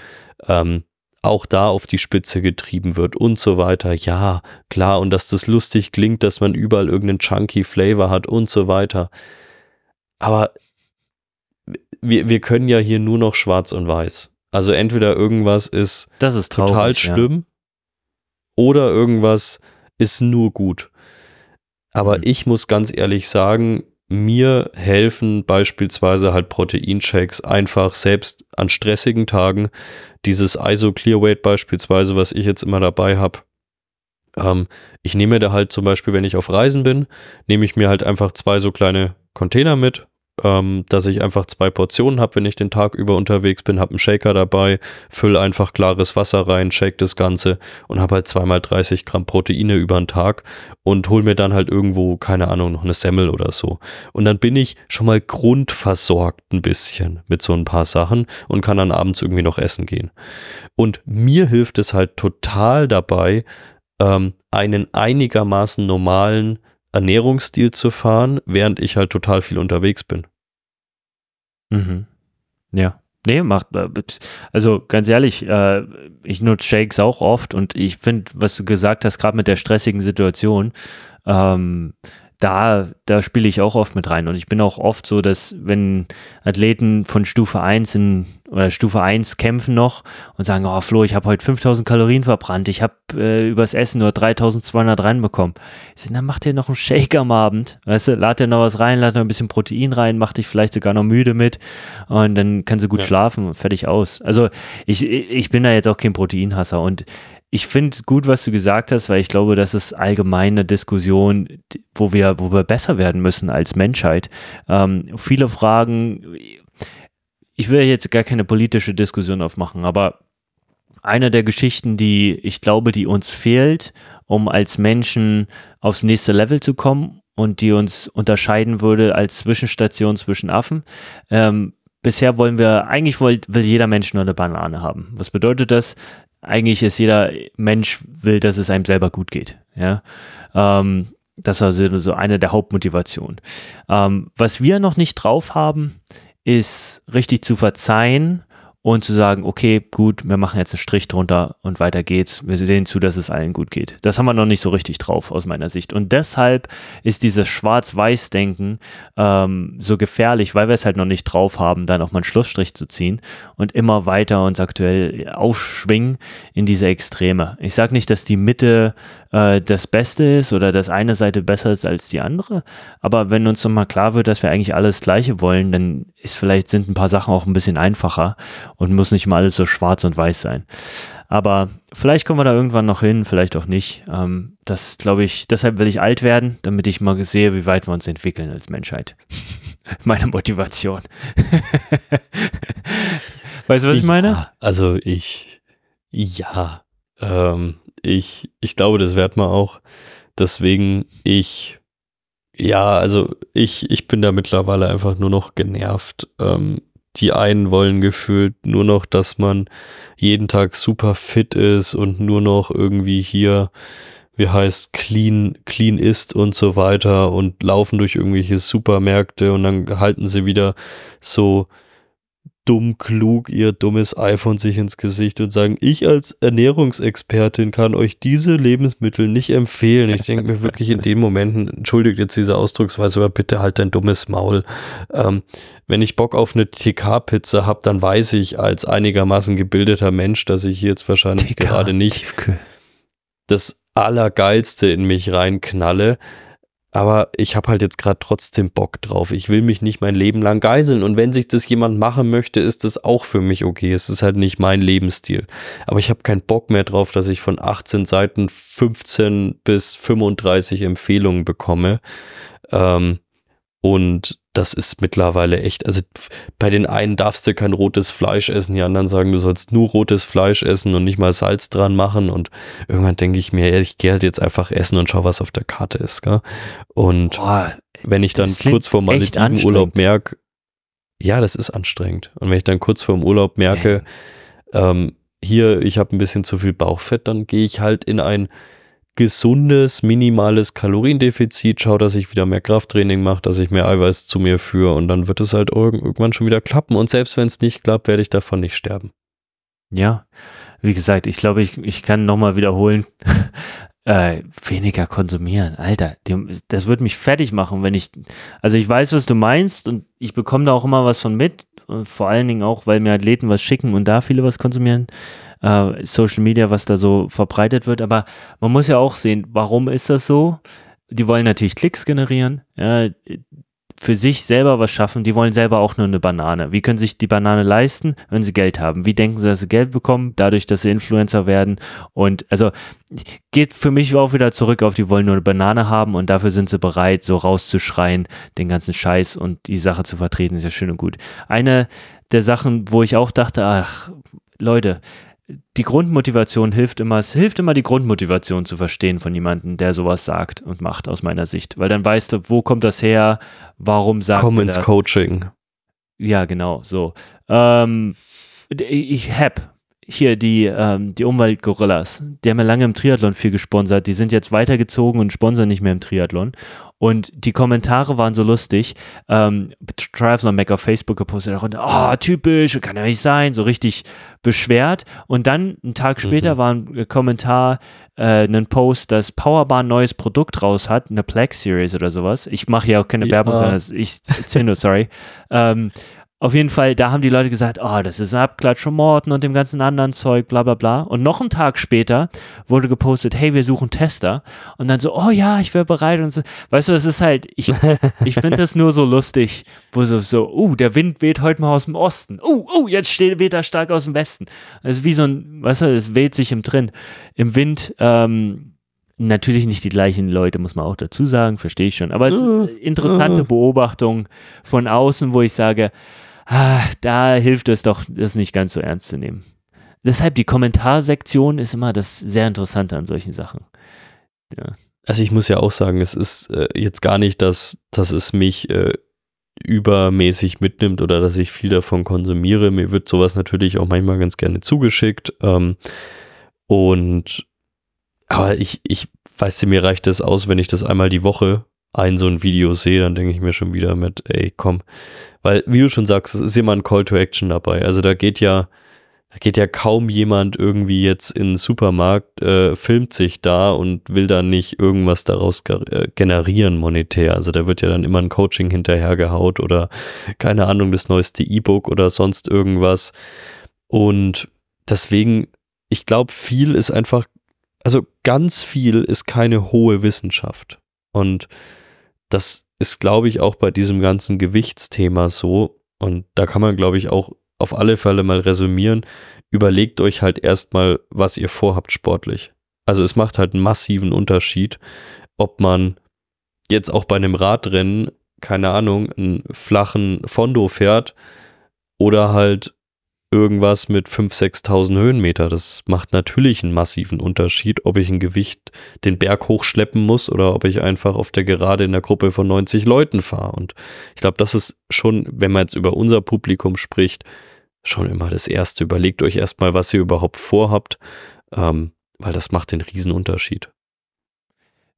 ähm, auch da auf die Spitze getrieben wird und so weiter. Ja, klar, und dass das lustig klingt, dass man überall irgendeinen chunky Flavor hat und so weiter. Aber wir, wir können ja hier nur noch schwarz und weiß. Also entweder irgendwas ist, das ist traurig, total schlimm ja. oder irgendwas ist nur gut. Aber mhm. ich muss ganz ehrlich sagen, mir helfen beispielsweise halt Proteinshakes einfach selbst an stressigen Tagen. Dieses ISO Clearweight beispielsweise, was ich jetzt immer dabei habe. Ähm, ich nehme da halt zum Beispiel, wenn ich auf Reisen bin, nehme ich mir halt einfach zwei so kleine Container mit, ähm, dass ich einfach zwei Portionen habe, wenn ich den Tag über unterwegs bin, habe einen Shaker dabei, fülle einfach klares Wasser rein, shake das Ganze und habe halt zweimal 30 Gramm Proteine über den Tag und hole mir dann halt irgendwo, keine Ahnung, noch eine Semmel oder so. Und dann bin ich schon mal grundversorgt ein bisschen mit so ein paar Sachen und kann dann abends irgendwie noch essen gehen. Und mir hilft es halt total dabei, ähm, einen einigermaßen normalen Ernährungsstil zu fahren, während ich halt total viel unterwegs bin. Mhm. Ja. Nee, macht, äh, also ganz ehrlich, äh, ich nutze Shakes auch oft und ich finde, was du gesagt hast, gerade mit der stressigen Situation, ähm, da, da spiele ich auch oft mit rein. Und ich bin auch oft so, dass wenn Athleten von Stufe 1 in, oder Stufe 1 kämpfen noch und sagen, oh Flo, ich habe heute 5000 Kalorien verbrannt, ich habe äh, übers Essen nur 3200 reinbekommen. Ich sage, dann mach dir noch einen Shake am Abend, weißt du, lad dir noch was rein, lad noch ein bisschen Protein rein, mach dich vielleicht sogar noch müde mit und dann kannst du gut ja. schlafen und fertig aus. Also ich, ich bin da jetzt auch kein Proteinhasser und ich finde es gut, was du gesagt hast, weil ich glaube, das ist allgemeine Diskussion, wo wir, wo wir besser werden müssen als Menschheit. Ähm, viele Fragen, ich will jetzt gar keine politische Diskussion aufmachen, aber eine der Geschichten, die ich glaube, die uns fehlt, um als Menschen aufs nächste Level zu kommen und die uns unterscheiden würde als Zwischenstation zwischen Affen. Ähm, bisher wollen wir, eigentlich will, will jeder Mensch nur eine Banane haben. Was bedeutet das? Eigentlich ist jeder Mensch will, dass es einem selber gut geht. Ja. Ähm, das ist also so eine der Hauptmotivationen. Ähm, was wir noch nicht drauf haben, ist richtig zu verzeihen und zu sagen, okay, gut, wir machen jetzt einen Strich drunter und weiter geht's. Wir sehen zu, dass es allen gut geht. Das haben wir noch nicht so richtig drauf aus meiner Sicht. Und deshalb ist dieses Schwarz-Weiß-Denken ähm, so gefährlich, weil wir es halt noch nicht drauf haben, da nochmal einen Schlussstrich zu ziehen und immer weiter uns aktuell aufschwingen in diese Extreme. Ich sage nicht, dass die Mitte äh, das Beste ist oder dass eine Seite besser ist als die andere, aber wenn uns nochmal klar wird, dass wir eigentlich alles Gleiche wollen, dann ist vielleicht sind ein paar Sachen auch ein bisschen einfacher und muss nicht mal alles so schwarz und weiß sein. Aber vielleicht kommen wir da irgendwann noch hin, vielleicht auch nicht. Ähm, das glaube ich, deshalb will ich alt werden, damit ich mal sehe, wie weit wir uns entwickeln als Menschheit. Meine Motivation. weißt du, was ich meine? Ja, also ich, ja, ähm, ich, ich glaube, das wird man auch. Deswegen, ich, ja, also ich, ich bin da mittlerweile einfach nur noch genervt. Ähm, die einen wollen gefühlt nur noch, dass man jeden Tag super fit ist und nur noch irgendwie hier, wie heißt, clean, clean ist und so weiter und laufen durch irgendwelche Supermärkte und dann halten sie wieder so dumm klug ihr dummes iPhone sich ins Gesicht und sagen, ich als Ernährungsexpertin kann euch diese Lebensmittel nicht empfehlen. Ich denke mir wirklich in den Momenten, entschuldigt jetzt diese Ausdrucksweise, aber bitte halt dein dummes Maul. Ähm, wenn ich Bock auf eine TK-Pizza habe, dann weiß ich als einigermaßen gebildeter Mensch, dass ich jetzt wahrscheinlich TK, gerade nicht Tiefkühl. das Allergeilste in mich reinknalle aber ich habe halt jetzt gerade trotzdem Bock drauf. Ich will mich nicht mein Leben lang geiseln. Und wenn sich das jemand machen möchte, ist das auch für mich okay. Es ist halt nicht mein Lebensstil. Aber ich habe keinen Bock mehr drauf, dass ich von 18 Seiten 15 bis 35 Empfehlungen bekomme. Ähm, und das ist mittlerweile echt, also bei den einen darfst du kein rotes Fleisch essen, die anderen sagen, du sollst nur rotes Fleisch essen und nicht mal Salz dran machen. Und irgendwann denke ich mir, ich gehe halt jetzt einfach essen und schau, was auf der Karte ist. Gell? Und Boah, wenn ich dann kurz vor meinem Urlaub merke, ja, das ist anstrengend. Und wenn ich dann kurz vor dem Urlaub merke, ähm, hier, ich habe ein bisschen zu viel Bauchfett, dann gehe ich halt in ein gesundes, minimales Kaloriendefizit, schau, dass ich wieder mehr Krafttraining mache, dass ich mehr Eiweiß zu mir führe und dann wird es halt irgendwann schon wieder klappen. Und selbst wenn es nicht klappt, werde ich davon nicht sterben. Ja, wie gesagt, ich glaube, ich, ich kann nochmal wiederholen, äh, weniger konsumieren. Alter, das wird mich fertig machen, wenn ich, also ich weiß, was du meinst und ich bekomme da auch immer was von mit. Vor allen Dingen auch, weil mir Athleten was schicken und da viele was konsumieren äh, Social Media, was da so verbreitet wird. Aber man muss ja auch sehen, warum ist das so? Die wollen natürlich Klicks generieren, ja, für sich selber was schaffen. Die wollen selber auch nur eine Banane. Wie können sich die Banane leisten, wenn sie Geld haben? Wie denken sie, dass sie Geld bekommen? Dadurch, dass sie Influencer werden. Und also geht für mich auch wieder zurück auf, die wollen nur eine Banane haben und dafür sind sie bereit, so rauszuschreien, den ganzen Scheiß und die Sache zu vertreten, ist ja schön und gut. Eine der Sachen, wo ich auch dachte, ach, Leute, die Grundmotivation hilft immer, es hilft immer, die Grundmotivation zu verstehen von jemandem, der sowas sagt und macht, aus meiner Sicht. Weil dann weißt du, wo kommt das her, warum sagt Komm ins? Coaching. Ja, genau, so. Ähm, ich hab, hier die, ähm, die Umweltgorillas, die haben ja lange im Triathlon viel gesponsert, die sind jetzt weitergezogen und sponsern nicht mehr im Triathlon. Und die Kommentare waren so lustig. Ähm, Triathlon Mac auf Facebook gepostet darunter, oh, typisch, kann ja nicht sein, so richtig beschwert. Und dann, einen Tag später, mhm. war ein Kommentar, äh, ein Post, dass Powerbar ein neues Produkt raus hat, eine Plex Series oder sowas. Ich mache hier auch keine ja. Werbung, sondern ich erzähle nur, sorry. ähm, auf jeden Fall, da haben die Leute gesagt, oh, das ist ein Abklatsch von Morten und dem ganzen anderen Zeug, bla bla bla. Und noch einen Tag später wurde gepostet, hey, wir suchen Tester. Und dann so, oh ja, ich wäre bereit. Und so. Weißt du, es ist halt, ich, ich finde das nur so lustig, wo so, so, uh, der Wind weht heute mal aus dem Osten. Uh, uh, jetzt steht, weht er stark aus dem Westen. Es ist wie so ein, weißt du, es weht sich im drin, im Wind, ähm, Natürlich nicht die gleichen Leute, muss man auch dazu sagen, verstehe ich schon. Aber es ist eine interessante Beobachtung von außen, wo ich sage, da hilft es doch, das nicht ganz so ernst zu nehmen. Deshalb die Kommentarsektion ist immer das sehr Interessante an solchen Sachen. Ja. Also ich muss ja auch sagen, es ist äh, jetzt gar nicht, dass, dass es mich äh, übermäßig mitnimmt oder dass ich viel davon konsumiere. Mir wird sowas natürlich auch manchmal ganz gerne zugeschickt. Ähm, und aber ich, ich weiß, mir reicht das aus, wenn ich das einmal die Woche ein so ein Video sehe, dann denke ich mir schon wieder mit, ey, komm. Weil, wie du schon sagst, es ist immer ein Call to Action dabei. Also da geht ja, da geht ja kaum jemand irgendwie jetzt in den Supermarkt, äh, filmt sich da und will dann nicht irgendwas daraus äh, generieren monetär. Also da wird ja dann immer ein Coaching hinterhergehaut oder keine Ahnung, das neueste E-Book oder sonst irgendwas. Und deswegen, ich glaube, viel ist einfach, also ganz viel ist keine hohe Wissenschaft. Und das ist, glaube ich, auch bei diesem ganzen Gewichtsthema so. Und da kann man, glaube ich, auch auf alle Fälle mal resümieren. Überlegt euch halt erstmal, was ihr vorhabt sportlich. Also es macht halt einen massiven Unterschied, ob man jetzt auch bei einem Radrennen, keine Ahnung, einen flachen Fondo fährt oder halt irgendwas mit 5.000, 6.000 Höhenmeter. Das macht natürlich einen massiven Unterschied, ob ich ein Gewicht den Berg hochschleppen muss oder ob ich einfach auf der Gerade in der Gruppe von 90 Leuten fahre. Und ich glaube, das ist schon, wenn man jetzt über unser Publikum spricht, schon immer das Erste. Überlegt euch erstmal, was ihr überhaupt vorhabt, ähm, weil das macht den Riesenunterschied.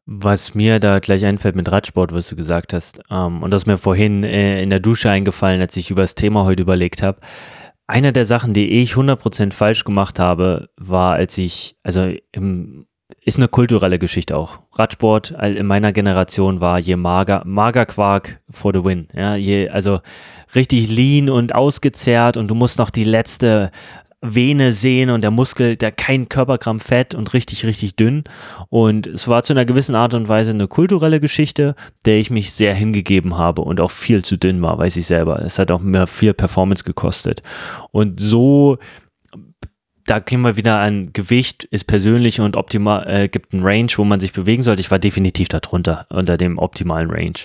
Was mir da gleich einfällt mit Radsport, was du gesagt hast, ähm, und das mir vorhin äh, in der Dusche eingefallen, als ich über das Thema heute überlegt habe, eine der Sachen, die ich 100% falsch gemacht habe, war, als ich, also im, ist eine kulturelle Geschichte auch. Radsport in meiner Generation war je mager, Magerquark for the win. Ja, je, also richtig lean und ausgezehrt und du musst noch die letzte Vene sehen und der Muskel, der kein Körpergramm Fett und richtig, richtig dünn. Und es war zu einer gewissen Art und Weise eine kulturelle Geschichte, der ich mich sehr hingegeben habe und auch viel zu dünn war, weiß ich selber. Es hat auch mir viel Performance gekostet. Und so da gehen wir wieder an Gewicht, ist persönlich und optimal, äh, gibt einen Range, wo man sich bewegen sollte. Ich war definitiv darunter, unter dem optimalen Range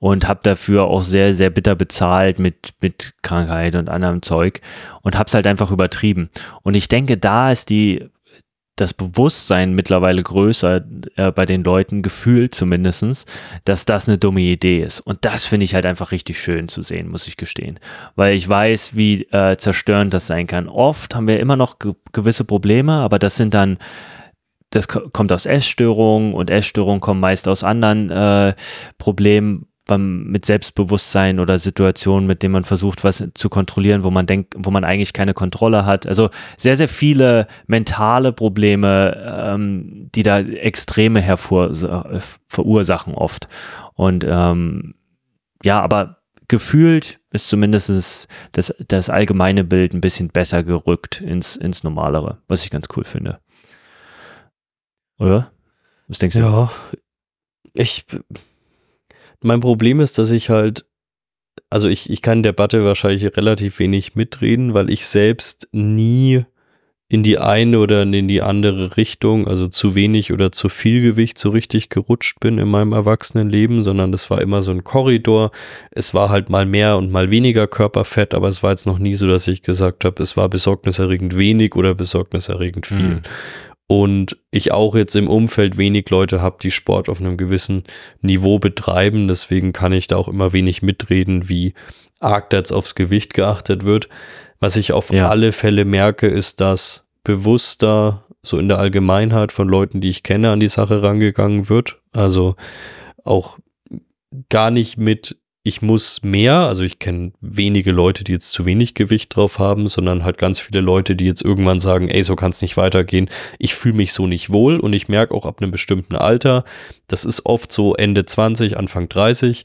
und habe dafür auch sehr, sehr bitter bezahlt mit, mit Krankheit und anderem Zeug und habe es halt einfach übertrieben. Und ich denke, da ist die das Bewusstsein mittlerweile größer äh, bei den Leuten, gefühlt zumindestens, dass das eine dumme Idee ist. Und das finde ich halt einfach richtig schön zu sehen, muss ich gestehen. Weil ich weiß, wie äh, zerstörend das sein kann. Oft haben wir immer noch ge gewisse Probleme, aber das sind dann das kommt aus Essstörungen und Essstörungen kommen meist aus anderen äh, Problemen, beim, mit Selbstbewusstsein oder Situationen, mit denen man versucht, was zu kontrollieren, wo man denkt, wo man eigentlich keine Kontrolle hat. Also sehr, sehr viele mentale Probleme, ähm, die da Extreme hervor verursachen oft. Und ähm, ja, aber gefühlt ist zumindest das, das allgemeine Bild ein bisschen besser gerückt ins, ins Normalere, was ich ganz cool finde. Oder? Was denkst du? Ja, ich mein Problem ist, dass ich halt, also ich, ich kann in der Debatte wahrscheinlich relativ wenig mitreden, weil ich selbst nie in die eine oder in die andere Richtung, also zu wenig oder zu viel Gewicht so richtig gerutscht bin in meinem Erwachsenenleben, sondern das war immer so ein Korridor. Es war halt mal mehr und mal weniger Körperfett, aber es war jetzt noch nie so, dass ich gesagt habe, es war besorgniserregend wenig oder besorgniserregend viel. Mhm und ich auch jetzt im Umfeld wenig Leute habe, die Sport auf einem gewissen Niveau betreiben. Deswegen kann ich da auch immer wenig mitreden, wie arg da jetzt aufs Gewicht geachtet wird. Was ich auf ja. alle Fälle merke, ist, dass bewusster so in der Allgemeinheit von Leuten, die ich kenne, an die Sache rangegangen wird. Also auch gar nicht mit, ich muss mehr, also ich kenne wenige Leute, die jetzt zu wenig Gewicht drauf haben, sondern halt ganz viele Leute, die jetzt irgendwann sagen, ey, so kann es nicht weitergehen. Ich fühle mich so nicht wohl und ich merke auch ab einem bestimmten Alter, das ist oft so Ende 20, Anfang 30,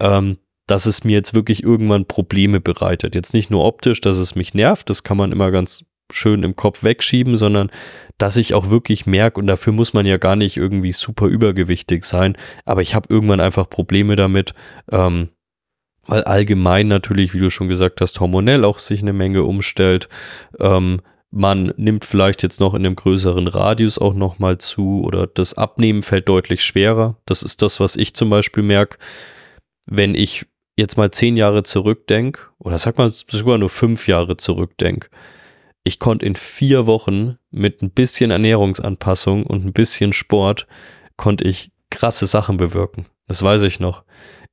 ähm, dass es mir jetzt wirklich irgendwann Probleme bereitet. Jetzt nicht nur optisch, dass es mich nervt, das kann man immer ganz schön im Kopf wegschieben, sondern dass ich auch wirklich merke, und dafür muss man ja gar nicht irgendwie super übergewichtig sein, aber ich habe irgendwann einfach Probleme damit, ähm, weil allgemein natürlich, wie du schon gesagt hast, hormonell auch sich eine Menge umstellt. Ähm, man nimmt vielleicht jetzt noch in einem größeren Radius auch nochmal zu oder das Abnehmen fällt deutlich schwerer. Das ist das, was ich zum Beispiel merke, wenn ich jetzt mal zehn Jahre zurückdenke, oder sag mal sogar nur fünf Jahre zurückdenke, ich konnte in vier Wochen mit ein bisschen Ernährungsanpassung und ein bisschen Sport, konnte ich krasse Sachen bewirken. Das weiß ich noch.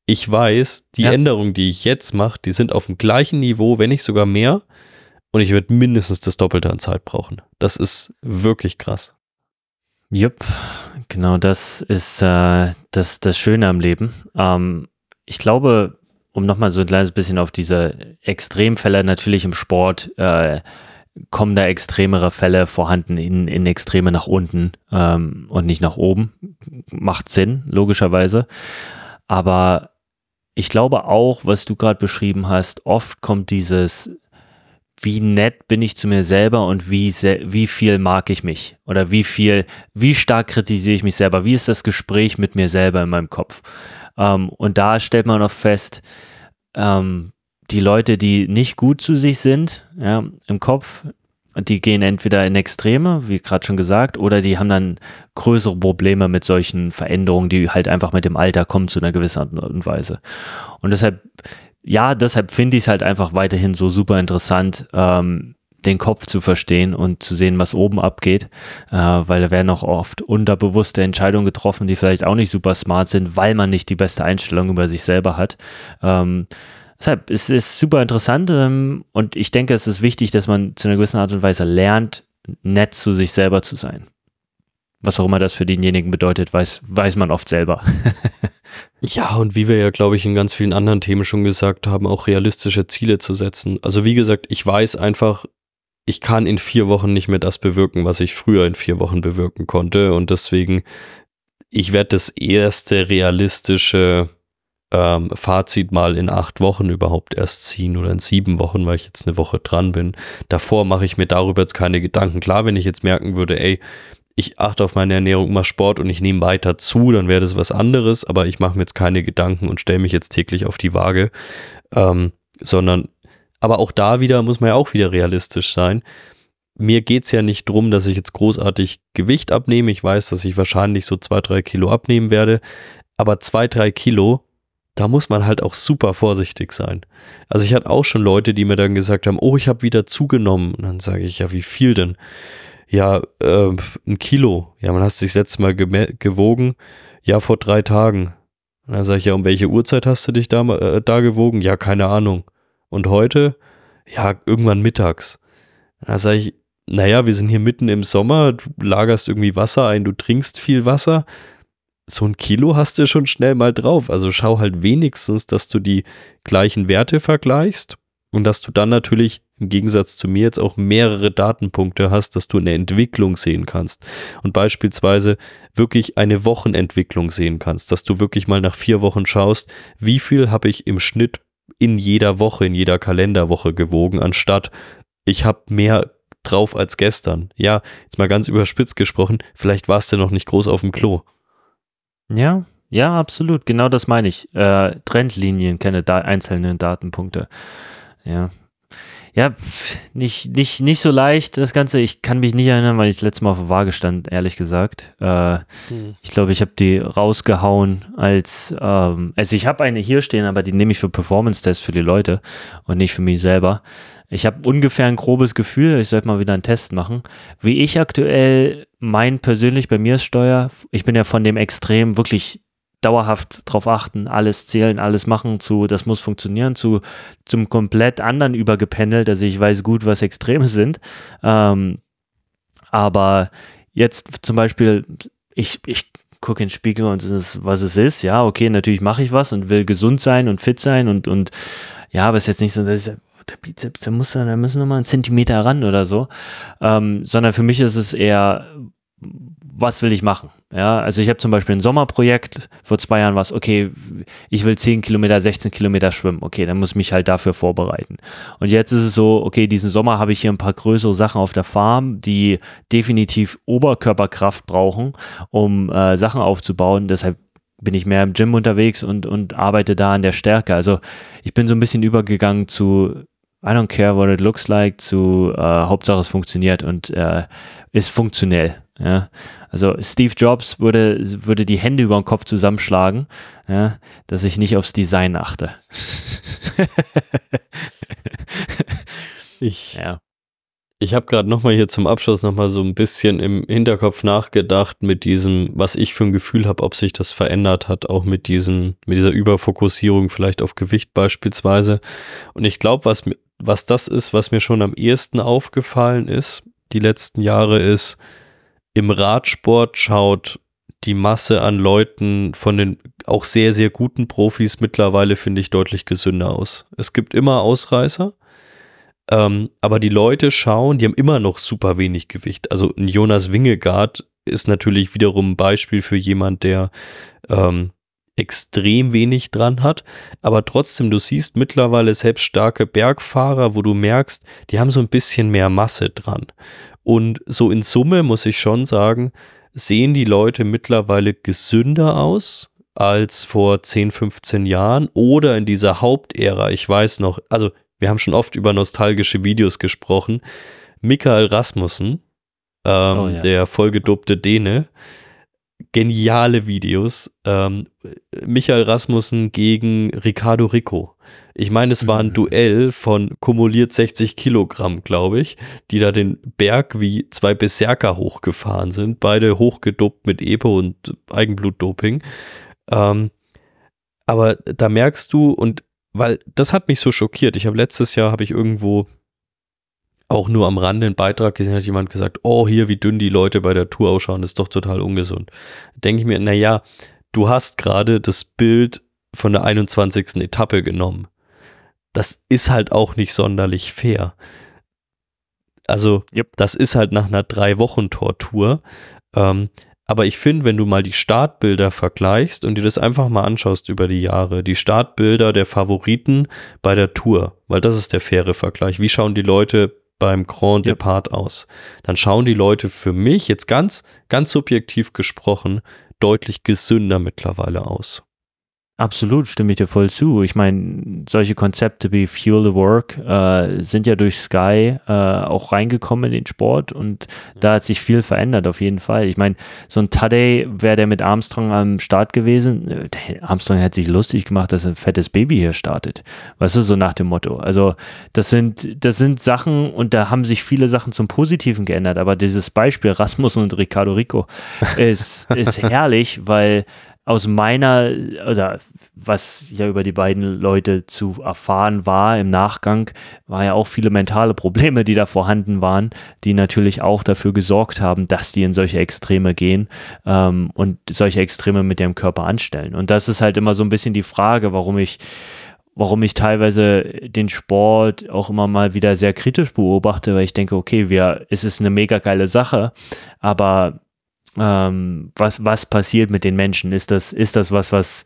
Ich weiß, die ja. Änderungen, die ich jetzt mache, die sind auf dem gleichen Niveau, wenn nicht sogar mehr. Und ich werde mindestens das Doppelte an Zeit brauchen. Das ist wirklich krass. Jupp, genau das ist äh, das, das Schöne am Leben. Ähm, ich glaube, um nochmal so ein kleines bisschen auf diese Extremfälle natürlich im Sport, äh, kommen da extremere Fälle vorhanden in, in Extreme nach unten ähm, und nicht nach oben. Macht Sinn, logischerweise. Aber ich glaube auch, was du gerade beschrieben hast, oft kommt dieses, wie nett bin ich zu mir selber und wie, wie viel mag ich mich oder wie viel, wie stark kritisiere ich mich selber, wie ist das Gespräch mit mir selber in meinem Kopf. Ähm, und da stellt man auch fest, ähm, die Leute, die nicht gut zu sich sind, ja, im Kopf, die gehen entweder in Extreme, wie gerade schon gesagt, oder die haben dann größere Probleme mit solchen Veränderungen, die halt einfach mit dem Alter kommen zu einer gewissen Art und Weise. Und deshalb, ja, deshalb finde ich es halt einfach weiterhin so super interessant, ähm, den Kopf zu verstehen und zu sehen, was oben abgeht, äh, weil da werden auch oft unterbewusste Entscheidungen getroffen, die vielleicht auch nicht super smart sind, weil man nicht die beste Einstellung über sich selber hat. Ähm, deshalb es ist super interessant ähm, und ich denke, es ist wichtig, dass man zu einer gewissen Art und Weise lernt, nett zu sich selber zu sein. Was auch immer das für denjenigen bedeutet, weiß, weiß man oft selber. ja, und wie wir ja, glaube ich, in ganz vielen anderen Themen schon gesagt haben, auch realistische Ziele zu setzen. Also wie gesagt, ich weiß einfach, ich kann in vier Wochen nicht mehr das bewirken, was ich früher in vier Wochen bewirken konnte. Und deswegen, ich werde das erste realistische ähm, Fazit mal in acht Wochen überhaupt erst ziehen oder in sieben Wochen, weil ich jetzt eine Woche dran bin. Davor mache ich mir darüber jetzt keine Gedanken. Klar, wenn ich jetzt merken würde, ey, ich achte auf meine Ernährung, mache Sport und ich nehme weiter zu, dann wäre das was anderes, aber ich mache mir jetzt keine Gedanken und stelle mich jetzt täglich auf die Waage, ähm, sondern aber auch da wieder muss man ja auch wieder realistisch sein. Mir geht es ja nicht darum, dass ich jetzt großartig Gewicht abnehme. Ich weiß, dass ich wahrscheinlich so zwei, drei Kilo abnehmen werde. Aber zwei, drei Kilo, da muss man halt auch super vorsichtig sein. Also ich hatte auch schon Leute, die mir dann gesagt haben, oh, ich habe wieder zugenommen. Und dann sage ich, ja, wie viel denn? Ja, äh, ein Kilo. Ja, man hat sich das letzte Mal gewogen. Ja, vor drei Tagen. Und dann sage ich, ja, um welche Uhrzeit hast du dich da, äh, da gewogen? Ja, keine Ahnung. Und heute, ja, irgendwann mittags. Da sage ich, naja, wir sind hier mitten im Sommer, du lagerst irgendwie Wasser ein, du trinkst viel Wasser. So ein Kilo hast du schon schnell mal drauf. Also schau halt wenigstens, dass du die gleichen Werte vergleichst und dass du dann natürlich im Gegensatz zu mir jetzt auch mehrere Datenpunkte hast, dass du eine Entwicklung sehen kannst und beispielsweise wirklich eine Wochenentwicklung sehen kannst, dass du wirklich mal nach vier Wochen schaust, wie viel habe ich im Schnitt in jeder Woche, in jeder Kalenderwoche gewogen, anstatt ich habe mehr drauf als gestern. Ja, jetzt mal ganz überspitzt gesprochen, vielleicht warst du noch nicht groß auf dem Klo. Ja, ja, absolut. Genau das meine ich. Äh, Trendlinien, keine da einzelnen Datenpunkte. Ja, ja, nicht, nicht, nicht so leicht, das Ganze. Ich kann mich nicht erinnern, weil ich das letzte Mal auf der Waage stand, ehrlich gesagt. Äh, hm. Ich glaube, ich habe die rausgehauen als, ähm, also ich habe eine hier stehen, aber die nehme ich für Performance-Tests für die Leute und nicht für mich selber. Ich habe ungefähr ein grobes Gefühl, ich sollte mal wieder einen Test machen. Wie ich aktuell mein persönlich bei mir steuere, ich bin ja von dem Extrem wirklich dauerhaft drauf achten, alles zählen, alles machen, zu, das muss funktionieren, zu zum komplett anderen übergependelt, also ich weiß gut, was Extreme sind. Ähm, aber jetzt zum Beispiel, ich, ich gucke in den Spiegel und es ist, was es ist. Ja, okay, natürlich mache ich was und will gesund sein und fit sein und, und ja, aber es ist jetzt nicht so, dass ich, der Bizeps, der muss, da müssen noch mal einen Zentimeter ran oder so, ähm, sondern für mich ist es eher, was will ich machen? Ja, also ich habe zum Beispiel ein Sommerprojekt, vor zwei Jahren war es, okay, ich will 10 Kilometer, 16 Kilometer schwimmen, okay, dann muss ich mich halt dafür vorbereiten. Und jetzt ist es so, okay, diesen Sommer habe ich hier ein paar größere Sachen auf der Farm, die definitiv Oberkörperkraft brauchen, um äh, Sachen aufzubauen, deshalb bin ich mehr im Gym unterwegs und, und arbeite da an der Stärke. Also ich bin so ein bisschen übergegangen zu I don't care what it looks like zu äh, Hauptsache es funktioniert und äh, ist funktionell. Ja, also Steve Jobs würde, würde die Hände über den Kopf zusammenschlagen, ja, dass ich nicht aufs Design achte. ich ja. ich habe gerade nochmal hier zum Abschluss nochmal so ein bisschen im Hinterkopf nachgedacht mit diesem, was ich für ein Gefühl habe, ob sich das verändert hat, auch mit diesem, mit dieser Überfokussierung vielleicht auf Gewicht beispielsweise. Und ich glaube, was, was das ist, was mir schon am ehesten aufgefallen ist, die letzten Jahre ist, im Radsport schaut die Masse an Leuten von den auch sehr, sehr guten Profis mittlerweile, finde ich, deutlich gesünder aus. Es gibt immer Ausreißer, ähm, aber die Leute schauen, die haben immer noch super wenig Gewicht. Also ein Jonas Wingegaard ist natürlich wiederum ein Beispiel für jemand, der ähm, extrem wenig dran hat, aber trotzdem, du siehst mittlerweile selbst starke Bergfahrer, wo du merkst, die haben so ein bisschen mehr Masse dran. Und so in Summe muss ich schon sagen, sehen die Leute mittlerweile gesünder aus als vor 10, 15 Jahren oder in dieser Hauptära. Ich weiß noch, also wir haben schon oft über nostalgische Videos gesprochen. Michael Rasmussen, ähm, oh ja. der vollgedobte Däne, geniale Videos. Ähm, Michael Rasmussen gegen Ricardo Rico. Ich meine, es war ein mhm. Duell von kumuliert 60 Kilogramm, glaube ich, die da den Berg wie zwei Berserker hochgefahren sind, beide hochgedopt mit EPO und Eigenblutdoping. Ähm, aber da merkst du, und weil das hat mich so schockiert. Ich habe letztes Jahr, habe ich irgendwo auch nur am Rande einen Beitrag gesehen, hat jemand gesagt, oh, hier, wie dünn die Leute bei der Tour ausschauen, ist doch total ungesund. Denke ich mir, naja, du hast gerade das Bild von der 21. Etappe genommen das ist halt auch nicht sonderlich fair. Also, yep. das ist halt nach einer drei Wochen Tortur. Ähm, aber ich finde, wenn du mal die Startbilder vergleichst und dir das einfach mal anschaust über die Jahre, die Startbilder der Favoriten bei der Tour, weil das ist der faire Vergleich. Wie schauen die Leute beim Grand yep. Depart aus? Dann schauen die Leute für mich jetzt ganz, ganz subjektiv gesprochen deutlich gesünder mittlerweile aus. Absolut, stimme ich dir voll zu. Ich meine, solche Konzepte wie Fuel the Work äh, sind ja durch Sky äh, auch reingekommen in den Sport und da hat sich viel verändert, auf jeden Fall. Ich meine, so ein Tadej wäre der mit Armstrong am Start gewesen. Der Armstrong hätte sich lustig gemacht, dass ein fettes Baby hier startet. Weißt du, so nach dem Motto. Also, das sind, das sind Sachen und da haben sich viele Sachen zum Positiven geändert. Aber dieses Beispiel Rasmus und Ricardo Rico ist, ist herrlich, weil aus meiner, oder was ja über die beiden Leute zu erfahren war im Nachgang, war ja auch viele mentale Probleme, die da vorhanden waren, die natürlich auch dafür gesorgt haben, dass die in solche Extreme gehen ähm, und solche Extreme mit dem Körper anstellen. Und das ist halt immer so ein bisschen die Frage, warum ich warum ich teilweise den Sport auch immer mal wieder sehr kritisch beobachte, weil ich denke, okay, wir, es ist eine mega geile Sache, aber ähm, was, was passiert mit den Menschen? Ist das, ist das was, was,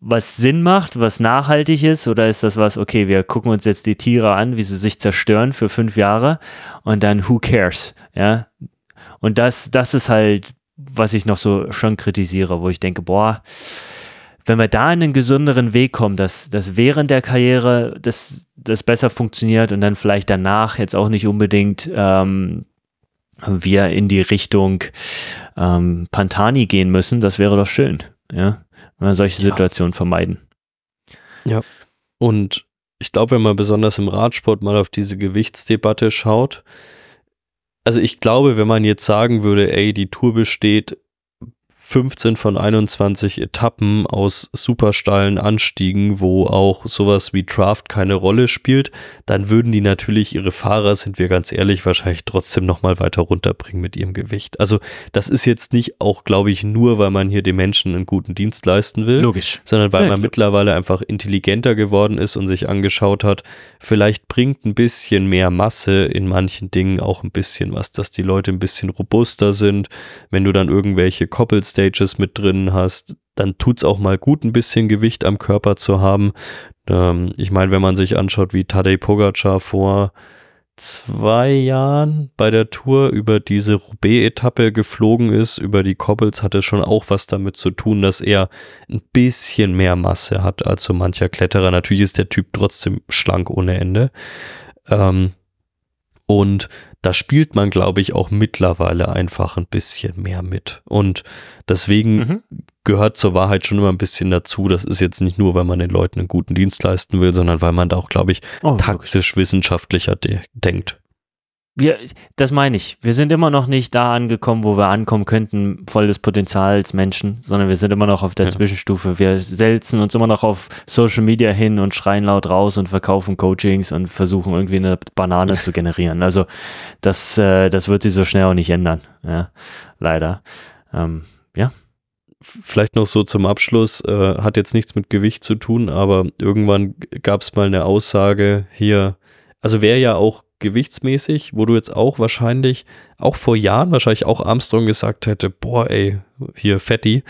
was Sinn macht, was nachhaltig ist, oder ist das was, okay, wir gucken uns jetzt die Tiere an, wie sie sich zerstören für fünf Jahre und dann who cares? Ja. Und das, das ist halt, was ich noch so schon kritisiere, wo ich denke, boah, wenn wir da in einen gesünderen Weg kommen, dass, dass während der Karriere das, das besser funktioniert und dann vielleicht danach jetzt auch nicht unbedingt ähm, wir in die Richtung ähm, Pantani gehen müssen, das wäre doch schön, ja, wenn wir solche ja. Situationen vermeiden. Ja, und ich glaube, wenn man besonders im Radsport mal auf diese Gewichtsdebatte schaut, also ich glaube, wenn man jetzt sagen würde, ey, die Tour besteht 15 von 21 Etappen aus super steilen Anstiegen, wo auch sowas wie Draft keine Rolle spielt, dann würden die natürlich ihre Fahrer, sind wir ganz ehrlich, wahrscheinlich trotzdem nochmal weiter runterbringen mit ihrem Gewicht. Also das ist jetzt nicht auch, glaube ich, nur, weil man hier den Menschen einen guten Dienst leisten will, Logisch. sondern weil Ja, man mittlerweile einfach intelligenter geworden ist und sich angeschaut hat, vielleicht bringt ein bisschen mehr Masse in manchen Dingen auch ein bisschen was, dass die Leute ein bisschen robuster sind. Wenn du dann irgendwelche Koppelstages mit drin hast, dann tut's auch mal gut, ein bisschen Gewicht am Körper zu haben. Ähm, ich meine, wenn man sich anschaut, wie Tadej Pogacar vor zwei Jahren bei der Tour über diese Roubaix-Etappe geflogen ist, über die Cobbles, hatte schon auch was damit zu tun, dass er ein bisschen mehr Masse hat als so mancher Kletterer. Natürlich ist der Typ trotzdem schlank ohne Ende. Ähm, und da spielt man, glaube ich, auch mittlerweile einfach ein bisschen mehr mit. Und deswegen Mhm. gehört zur Wahrheit schon immer ein bisschen dazu. Das ist jetzt nicht nur, weil man den Leuten einen guten Dienst leisten will, sondern weil man da auch, glaube ich, Oh, logisch. taktisch wissenschaftlicher de denkt. Wir, das meine ich. Wir sind immer noch nicht da angekommen, wo wir ankommen könnten, voll des Potenzials Menschen, sondern wir sind immer noch auf der Ja. Zwischenstufe. Wir selzen uns immer noch auf Social Media hin und schreien laut raus und verkaufen Coachings und versuchen irgendwie eine Banane zu generieren. Also das, äh, das wird sich so schnell auch nicht ändern. Ja, leider. Ähm, ja. Vielleicht noch so zum Abschluss, äh, hat jetzt nichts mit Gewicht zu tun, aber irgendwann gab es mal eine Aussage hier, also wäre ja auch gewichtsmäßig, wo du jetzt auch wahrscheinlich, auch vor Jahren wahrscheinlich auch Armstrong gesagt hätte, boah ey, hier Fetti,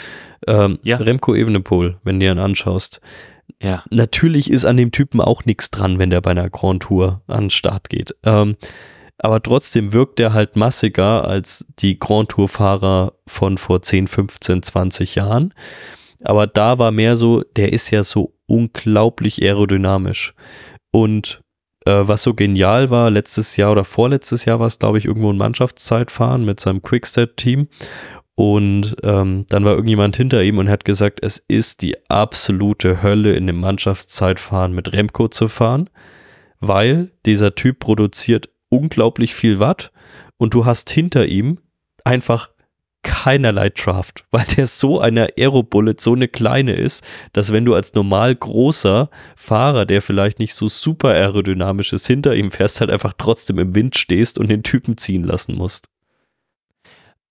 ähm, Ja. Remco Evenepoel, wenn du ihn anschaust. Ja. Natürlich ist an dem Typen auch nichts dran, wenn der bei einer Grand Tour an den Start geht. Ähm, aber trotzdem wirkt er halt massiger als die Grand Tour-Fahrer von vor 10, 15, 20 Jahren. Aber da war mehr so, der ist ja so unglaublich aerodynamisch. Und äh, was so genial war, letztes Jahr oder vorletztes Jahr war es, glaube ich, irgendwo ein Mannschaftszeitfahren mit seinem Quickstep-Team. Und ähm, dann war irgendjemand hinter ihm und hat gesagt, es ist die absolute Hölle, in dem Mannschaftszeitfahren mit Remco zu fahren, weil dieser Typ produziert unglaublich viel Watt und du hast hinter ihm einfach keinerlei Draft, weil der so eine Aerobullet, so eine kleine ist, dass wenn du als normal großer Fahrer, der vielleicht nicht so super aerodynamisch ist, hinter ihm fährst, halt einfach trotzdem im Wind stehst und den Typen ziehen lassen musst.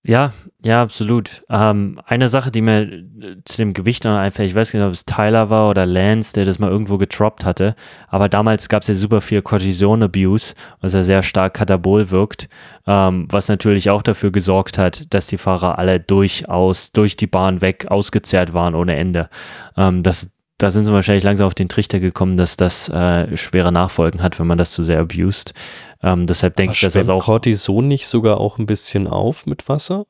Ja, ja, absolut. Ähm, eine Sache, die mir äh, zu dem Gewicht noch einfällt, ich weiß nicht, ob es Tyler war oder Lance, der das mal irgendwo getroppt hatte, aber damals gab es ja super viel Cortison-Abuse, was ja sehr stark katabol wirkt, ähm, was natürlich auch dafür gesorgt hat, dass die Fahrer alle durchaus durch die Bahn weg ausgezehrt waren ohne Ende. Ähm, das, da sind sie wahrscheinlich langsam auf den Trichter gekommen, dass das äh, schwere Nachfolgen hat, wenn man das zu sehr abused. Ähm, deshalb denke ich, dass das auch Cortison nicht sogar auch ein bisschen auf mit Wasser?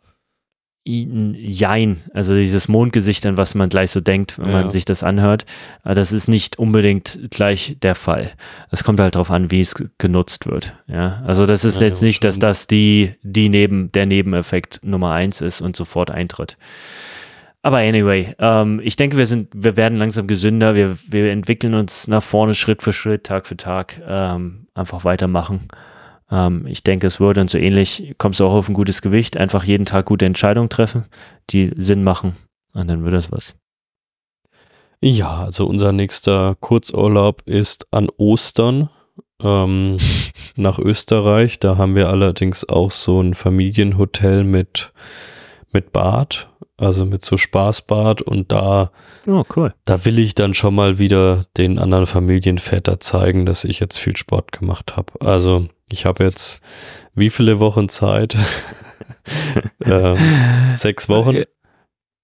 Jein, also dieses Mondgesicht, an was man gleich so denkt, wenn Ja. man sich das anhört, äh, das ist nicht unbedingt gleich der Fall. Es kommt halt darauf an, wie es genutzt wird. Ja, also das ist Ja, jetzt nicht, dass das die, die neben, der Nebeneffekt Nummer eins ist und sofort eintritt. Aber anyway, ähm, ich denke, wir sind, wir werden langsam gesünder, wir, wir entwickeln uns nach vorne Schritt für Schritt, Tag für Tag, ähm, einfach weitermachen. Ähm, ich denke, es wird und so ähnlich, kommst du auch auf ein gutes Gewicht, einfach jeden Tag gute Entscheidungen treffen, die Sinn machen und dann wird das was. Ja, also unser nächster Kurzurlaub ist an Ostern ähm, nach Österreich. Da haben wir allerdings auch so ein Familienhotel mit, mit Bad, also mit so Spaßbad und da Oh, cool. Da will ich dann schon mal wieder den anderen Familienväter zeigen, dass ich jetzt viel Sport gemacht habe. Also ich habe jetzt wie viele Wochen Zeit? ähm, sechs Wochen habe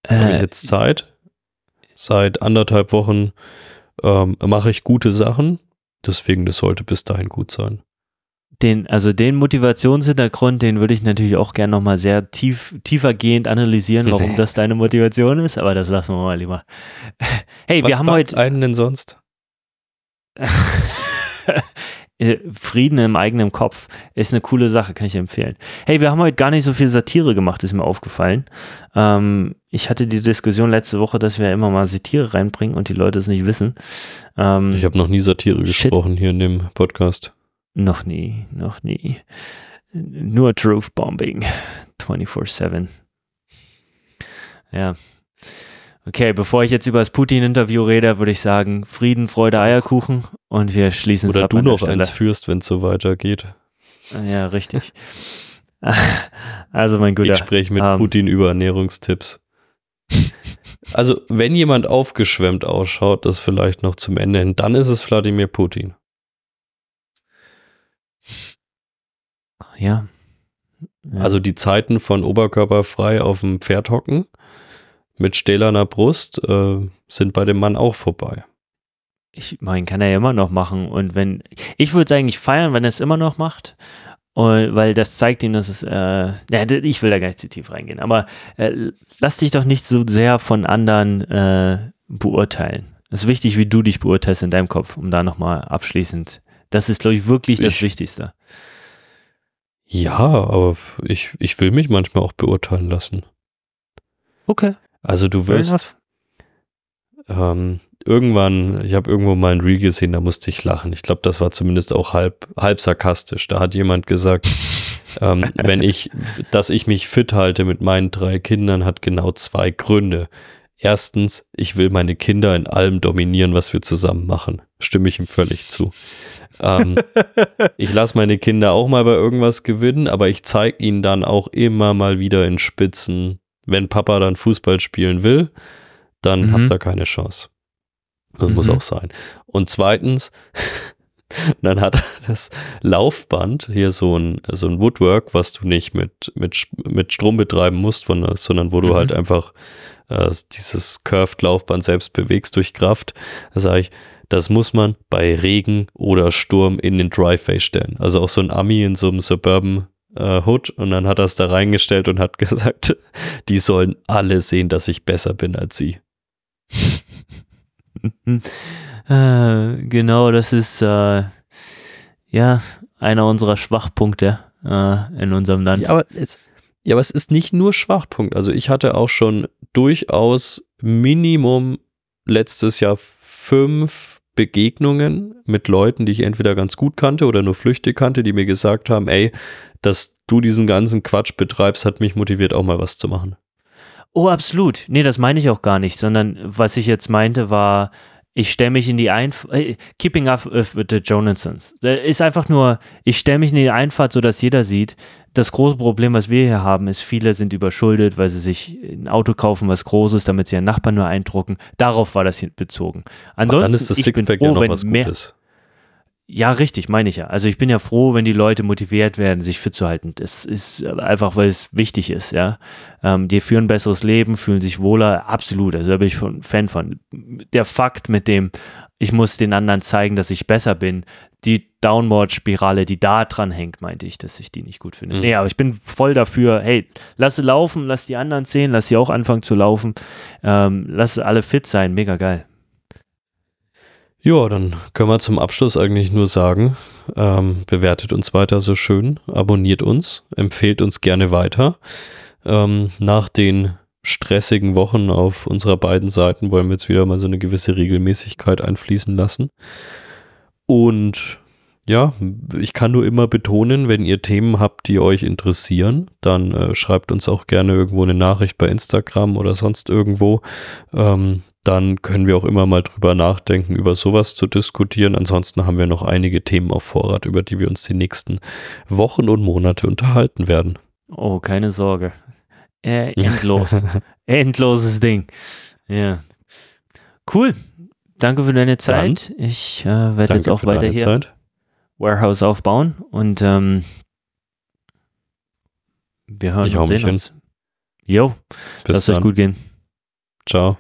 ich Äh, jetzt Zeit. Seit anderthalb Wochen ähm, mache ich gute Sachen. Deswegen, das sollte bis dahin gut sein. Den, also den Motivationshintergrund, den würde ich natürlich auch gerne nochmal sehr tief, tiefergehend analysieren, warum das deine Motivation ist, aber das lassen wir mal lieber. Hey, Was wir haben heute einen denn sonst? Äh, Frieden im eigenen Kopf ist eine coole Sache, kann ich empfehlen. Hey, wir haben heute gar nicht so viel Satire gemacht, ist mir aufgefallen. Ähm, ich hatte die Diskussion letzte Woche, dass wir immer mal Satire reinbringen und die Leute es nicht wissen. Ähm, Ich habe noch nie Satire Shit. gesprochen hier in dem Podcast. Noch nie, noch nie. Nur Truth Bombing 24-7. Ja. Okay, bevor ich jetzt über das Putin-Interview rede, würde ich sagen, Frieden, Freude, Eierkuchen und wir schließen es Oder ab du an der noch Stelle. eins führst, wenn es so weitergeht. Ja, richtig. Also mein Guter. Ich spreche mit ähm, Putin über Ernährungstipps. Also, wenn jemand aufgeschwemmt ausschaut, das vielleicht noch zum Ende hin, dann ist es Wladimir Putin. Ja. ja. Also die Zeiten von oberkörperfrei auf dem Pferd hocken mit stählerner Brust äh, sind bei dem Mann auch vorbei. ich meine, kann er ja immer noch machen. Und wenn, ich würde es eigentlich feiern, wenn er es immer noch macht. Und, weil das zeigt ihm, dass es, äh, ja, ich will da gar nicht zu tief reingehen, aber äh, lass dich doch nicht so sehr von anderen äh, beurteilen. Es ist wichtig, wie du dich beurteilst in deinem Kopf, um da nochmal abschließend. Das ist, glaube ich, wirklich das Ich- Wichtigste. Ja, aber ich, ich will mich manchmal auch beurteilen lassen. Okay. Also du wirst ähm, irgendwann, ich habe irgendwo mal ein Reel gesehen, da musste ich lachen. Ich glaube, das war zumindest auch halb, halb sarkastisch. Da hat jemand gesagt, ähm, wenn ich, dass ich mich fit halte mit meinen drei Kindern, hat genau zwei Gründe. Erstens, ich will meine Kinder in allem dominieren, was wir zusammen machen. Stimme ich ihm völlig zu. Ähm, ich lasse meine Kinder auch mal bei irgendwas gewinnen, aber ich zeige ihnen dann auch immer mal wieder in Spitzen, wenn Papa dann Fußball spielen will, dann Mhm. habt ihr keine Chance. Das muss Mhm. auch sein. Und zweitens, dann hat das Laufband hier so ein, so ein Woodwork, was du nicht mit, mit, mit Strom betreiben musst, von, sondern wo du Mhm. halt einfach äh, dieses Curved-Laufband selbst bewegst durch Kraft. Da sage ich, das muss man bei Regen oder Sturm in den Driveway stellen. Also auch so ein Ami in so einem Suburban äh, Hood und dann hat er es da reingestellt und hat gesagt, die sollen alle sehen, dass ich besser bin als sie. Äh, genau, das ist äh, ja einer unserer Schwachpunkte äh, in unserem Land. Ja, aber es, ja, aber es ist nicht nur Schwachpunkt. Also ich hatte auch schon durchaus Minimum letztes Jahr fünf Begegnungen mit Leuten, die ich entweder ganz gut kannte oder nur flüchtig kannte, die mir gesagt haben, ey, dass du diesen ganzen Quatsch betreibst, hat mich motiviert, auch mal was zu machen. Oh, absolut. Nee, das meine ich auch gar nicht, sondern was ich jetzt meinte war, ich stelle mich in die Einfahrt, äh, Keeping Up with the Jonathans. Ist einfach nur, ich stelle mich in die Einfahrt, sodass jeder sieht, das große Problem, was wir hier haben, ist, viele sind überschuldet, weil sie sich ein Auto kaufen, was groß ist, damit sie ihren Nachbarn nur eindrucken. Darauf war das bezogen. Aber Ansonsten, dann ist das Sixpack ja noch was mehr, Gutes. Ja, richtig, meine ich ja. Also ich bin ja froh, wenn die Leute motiviert werden, sich fit zu halten. Das ist einfach, weil es wichtig ist, ja. Ähm, die führen ein besseres Leben, fühlen sich wohler, absolut. Also da bin ich von Fan von. Der Fakt mit dem, ich muss den anderen zeigen, dass ich besser bin, die Downward-Spirale, die da dran hängt, meinte ich, dass ich die nicht gut finde. Mhm. Nee, aber ich bin voll dafür, hey, lass sie laufen, lass die anderen sehen, lass sie auch anfangen zu laufen, ähm, lass alle fit sein, mega geil. Ja, dann können wir zum Abschluss eigentlich nur sagen, ähm, bewertet uns weiter so schön, abonniert uns, empfehlt uns gerne weiter. Ähm, nach den stressigen Wochen auf unserer beiden Seiten wollen wir jetzt wieder mal so eine gewisse Regelmäßigkeit einfließen lassen. Und ja, ich kann nur immer betonen, wenn ihr Themen habt, die euch interessieren, dann äh, schreibt uns auch gerne irgendwo eine Nachricht bei Instagram oder sonst irgendwo. Ähm, dann können wir auch immer mal drüber nachdenken, über sowas zu diskutieren. Ansonsten haben wir noch einige Themen auf Vorrat, über die wir uns die nächsten Wochen und Monate unterhalten werden. Oh, keine Sorge. Äh, endlos. Endloses Ding. Ja. Cool. Danke für deine Zeit. ich äh, werde jetzt auch weiter hier Zeit. Warehouse aufbauen und ähm, wir hören Ich und sehen uns. Jo, Bis lasst euch dann. gut gehen. Ciao.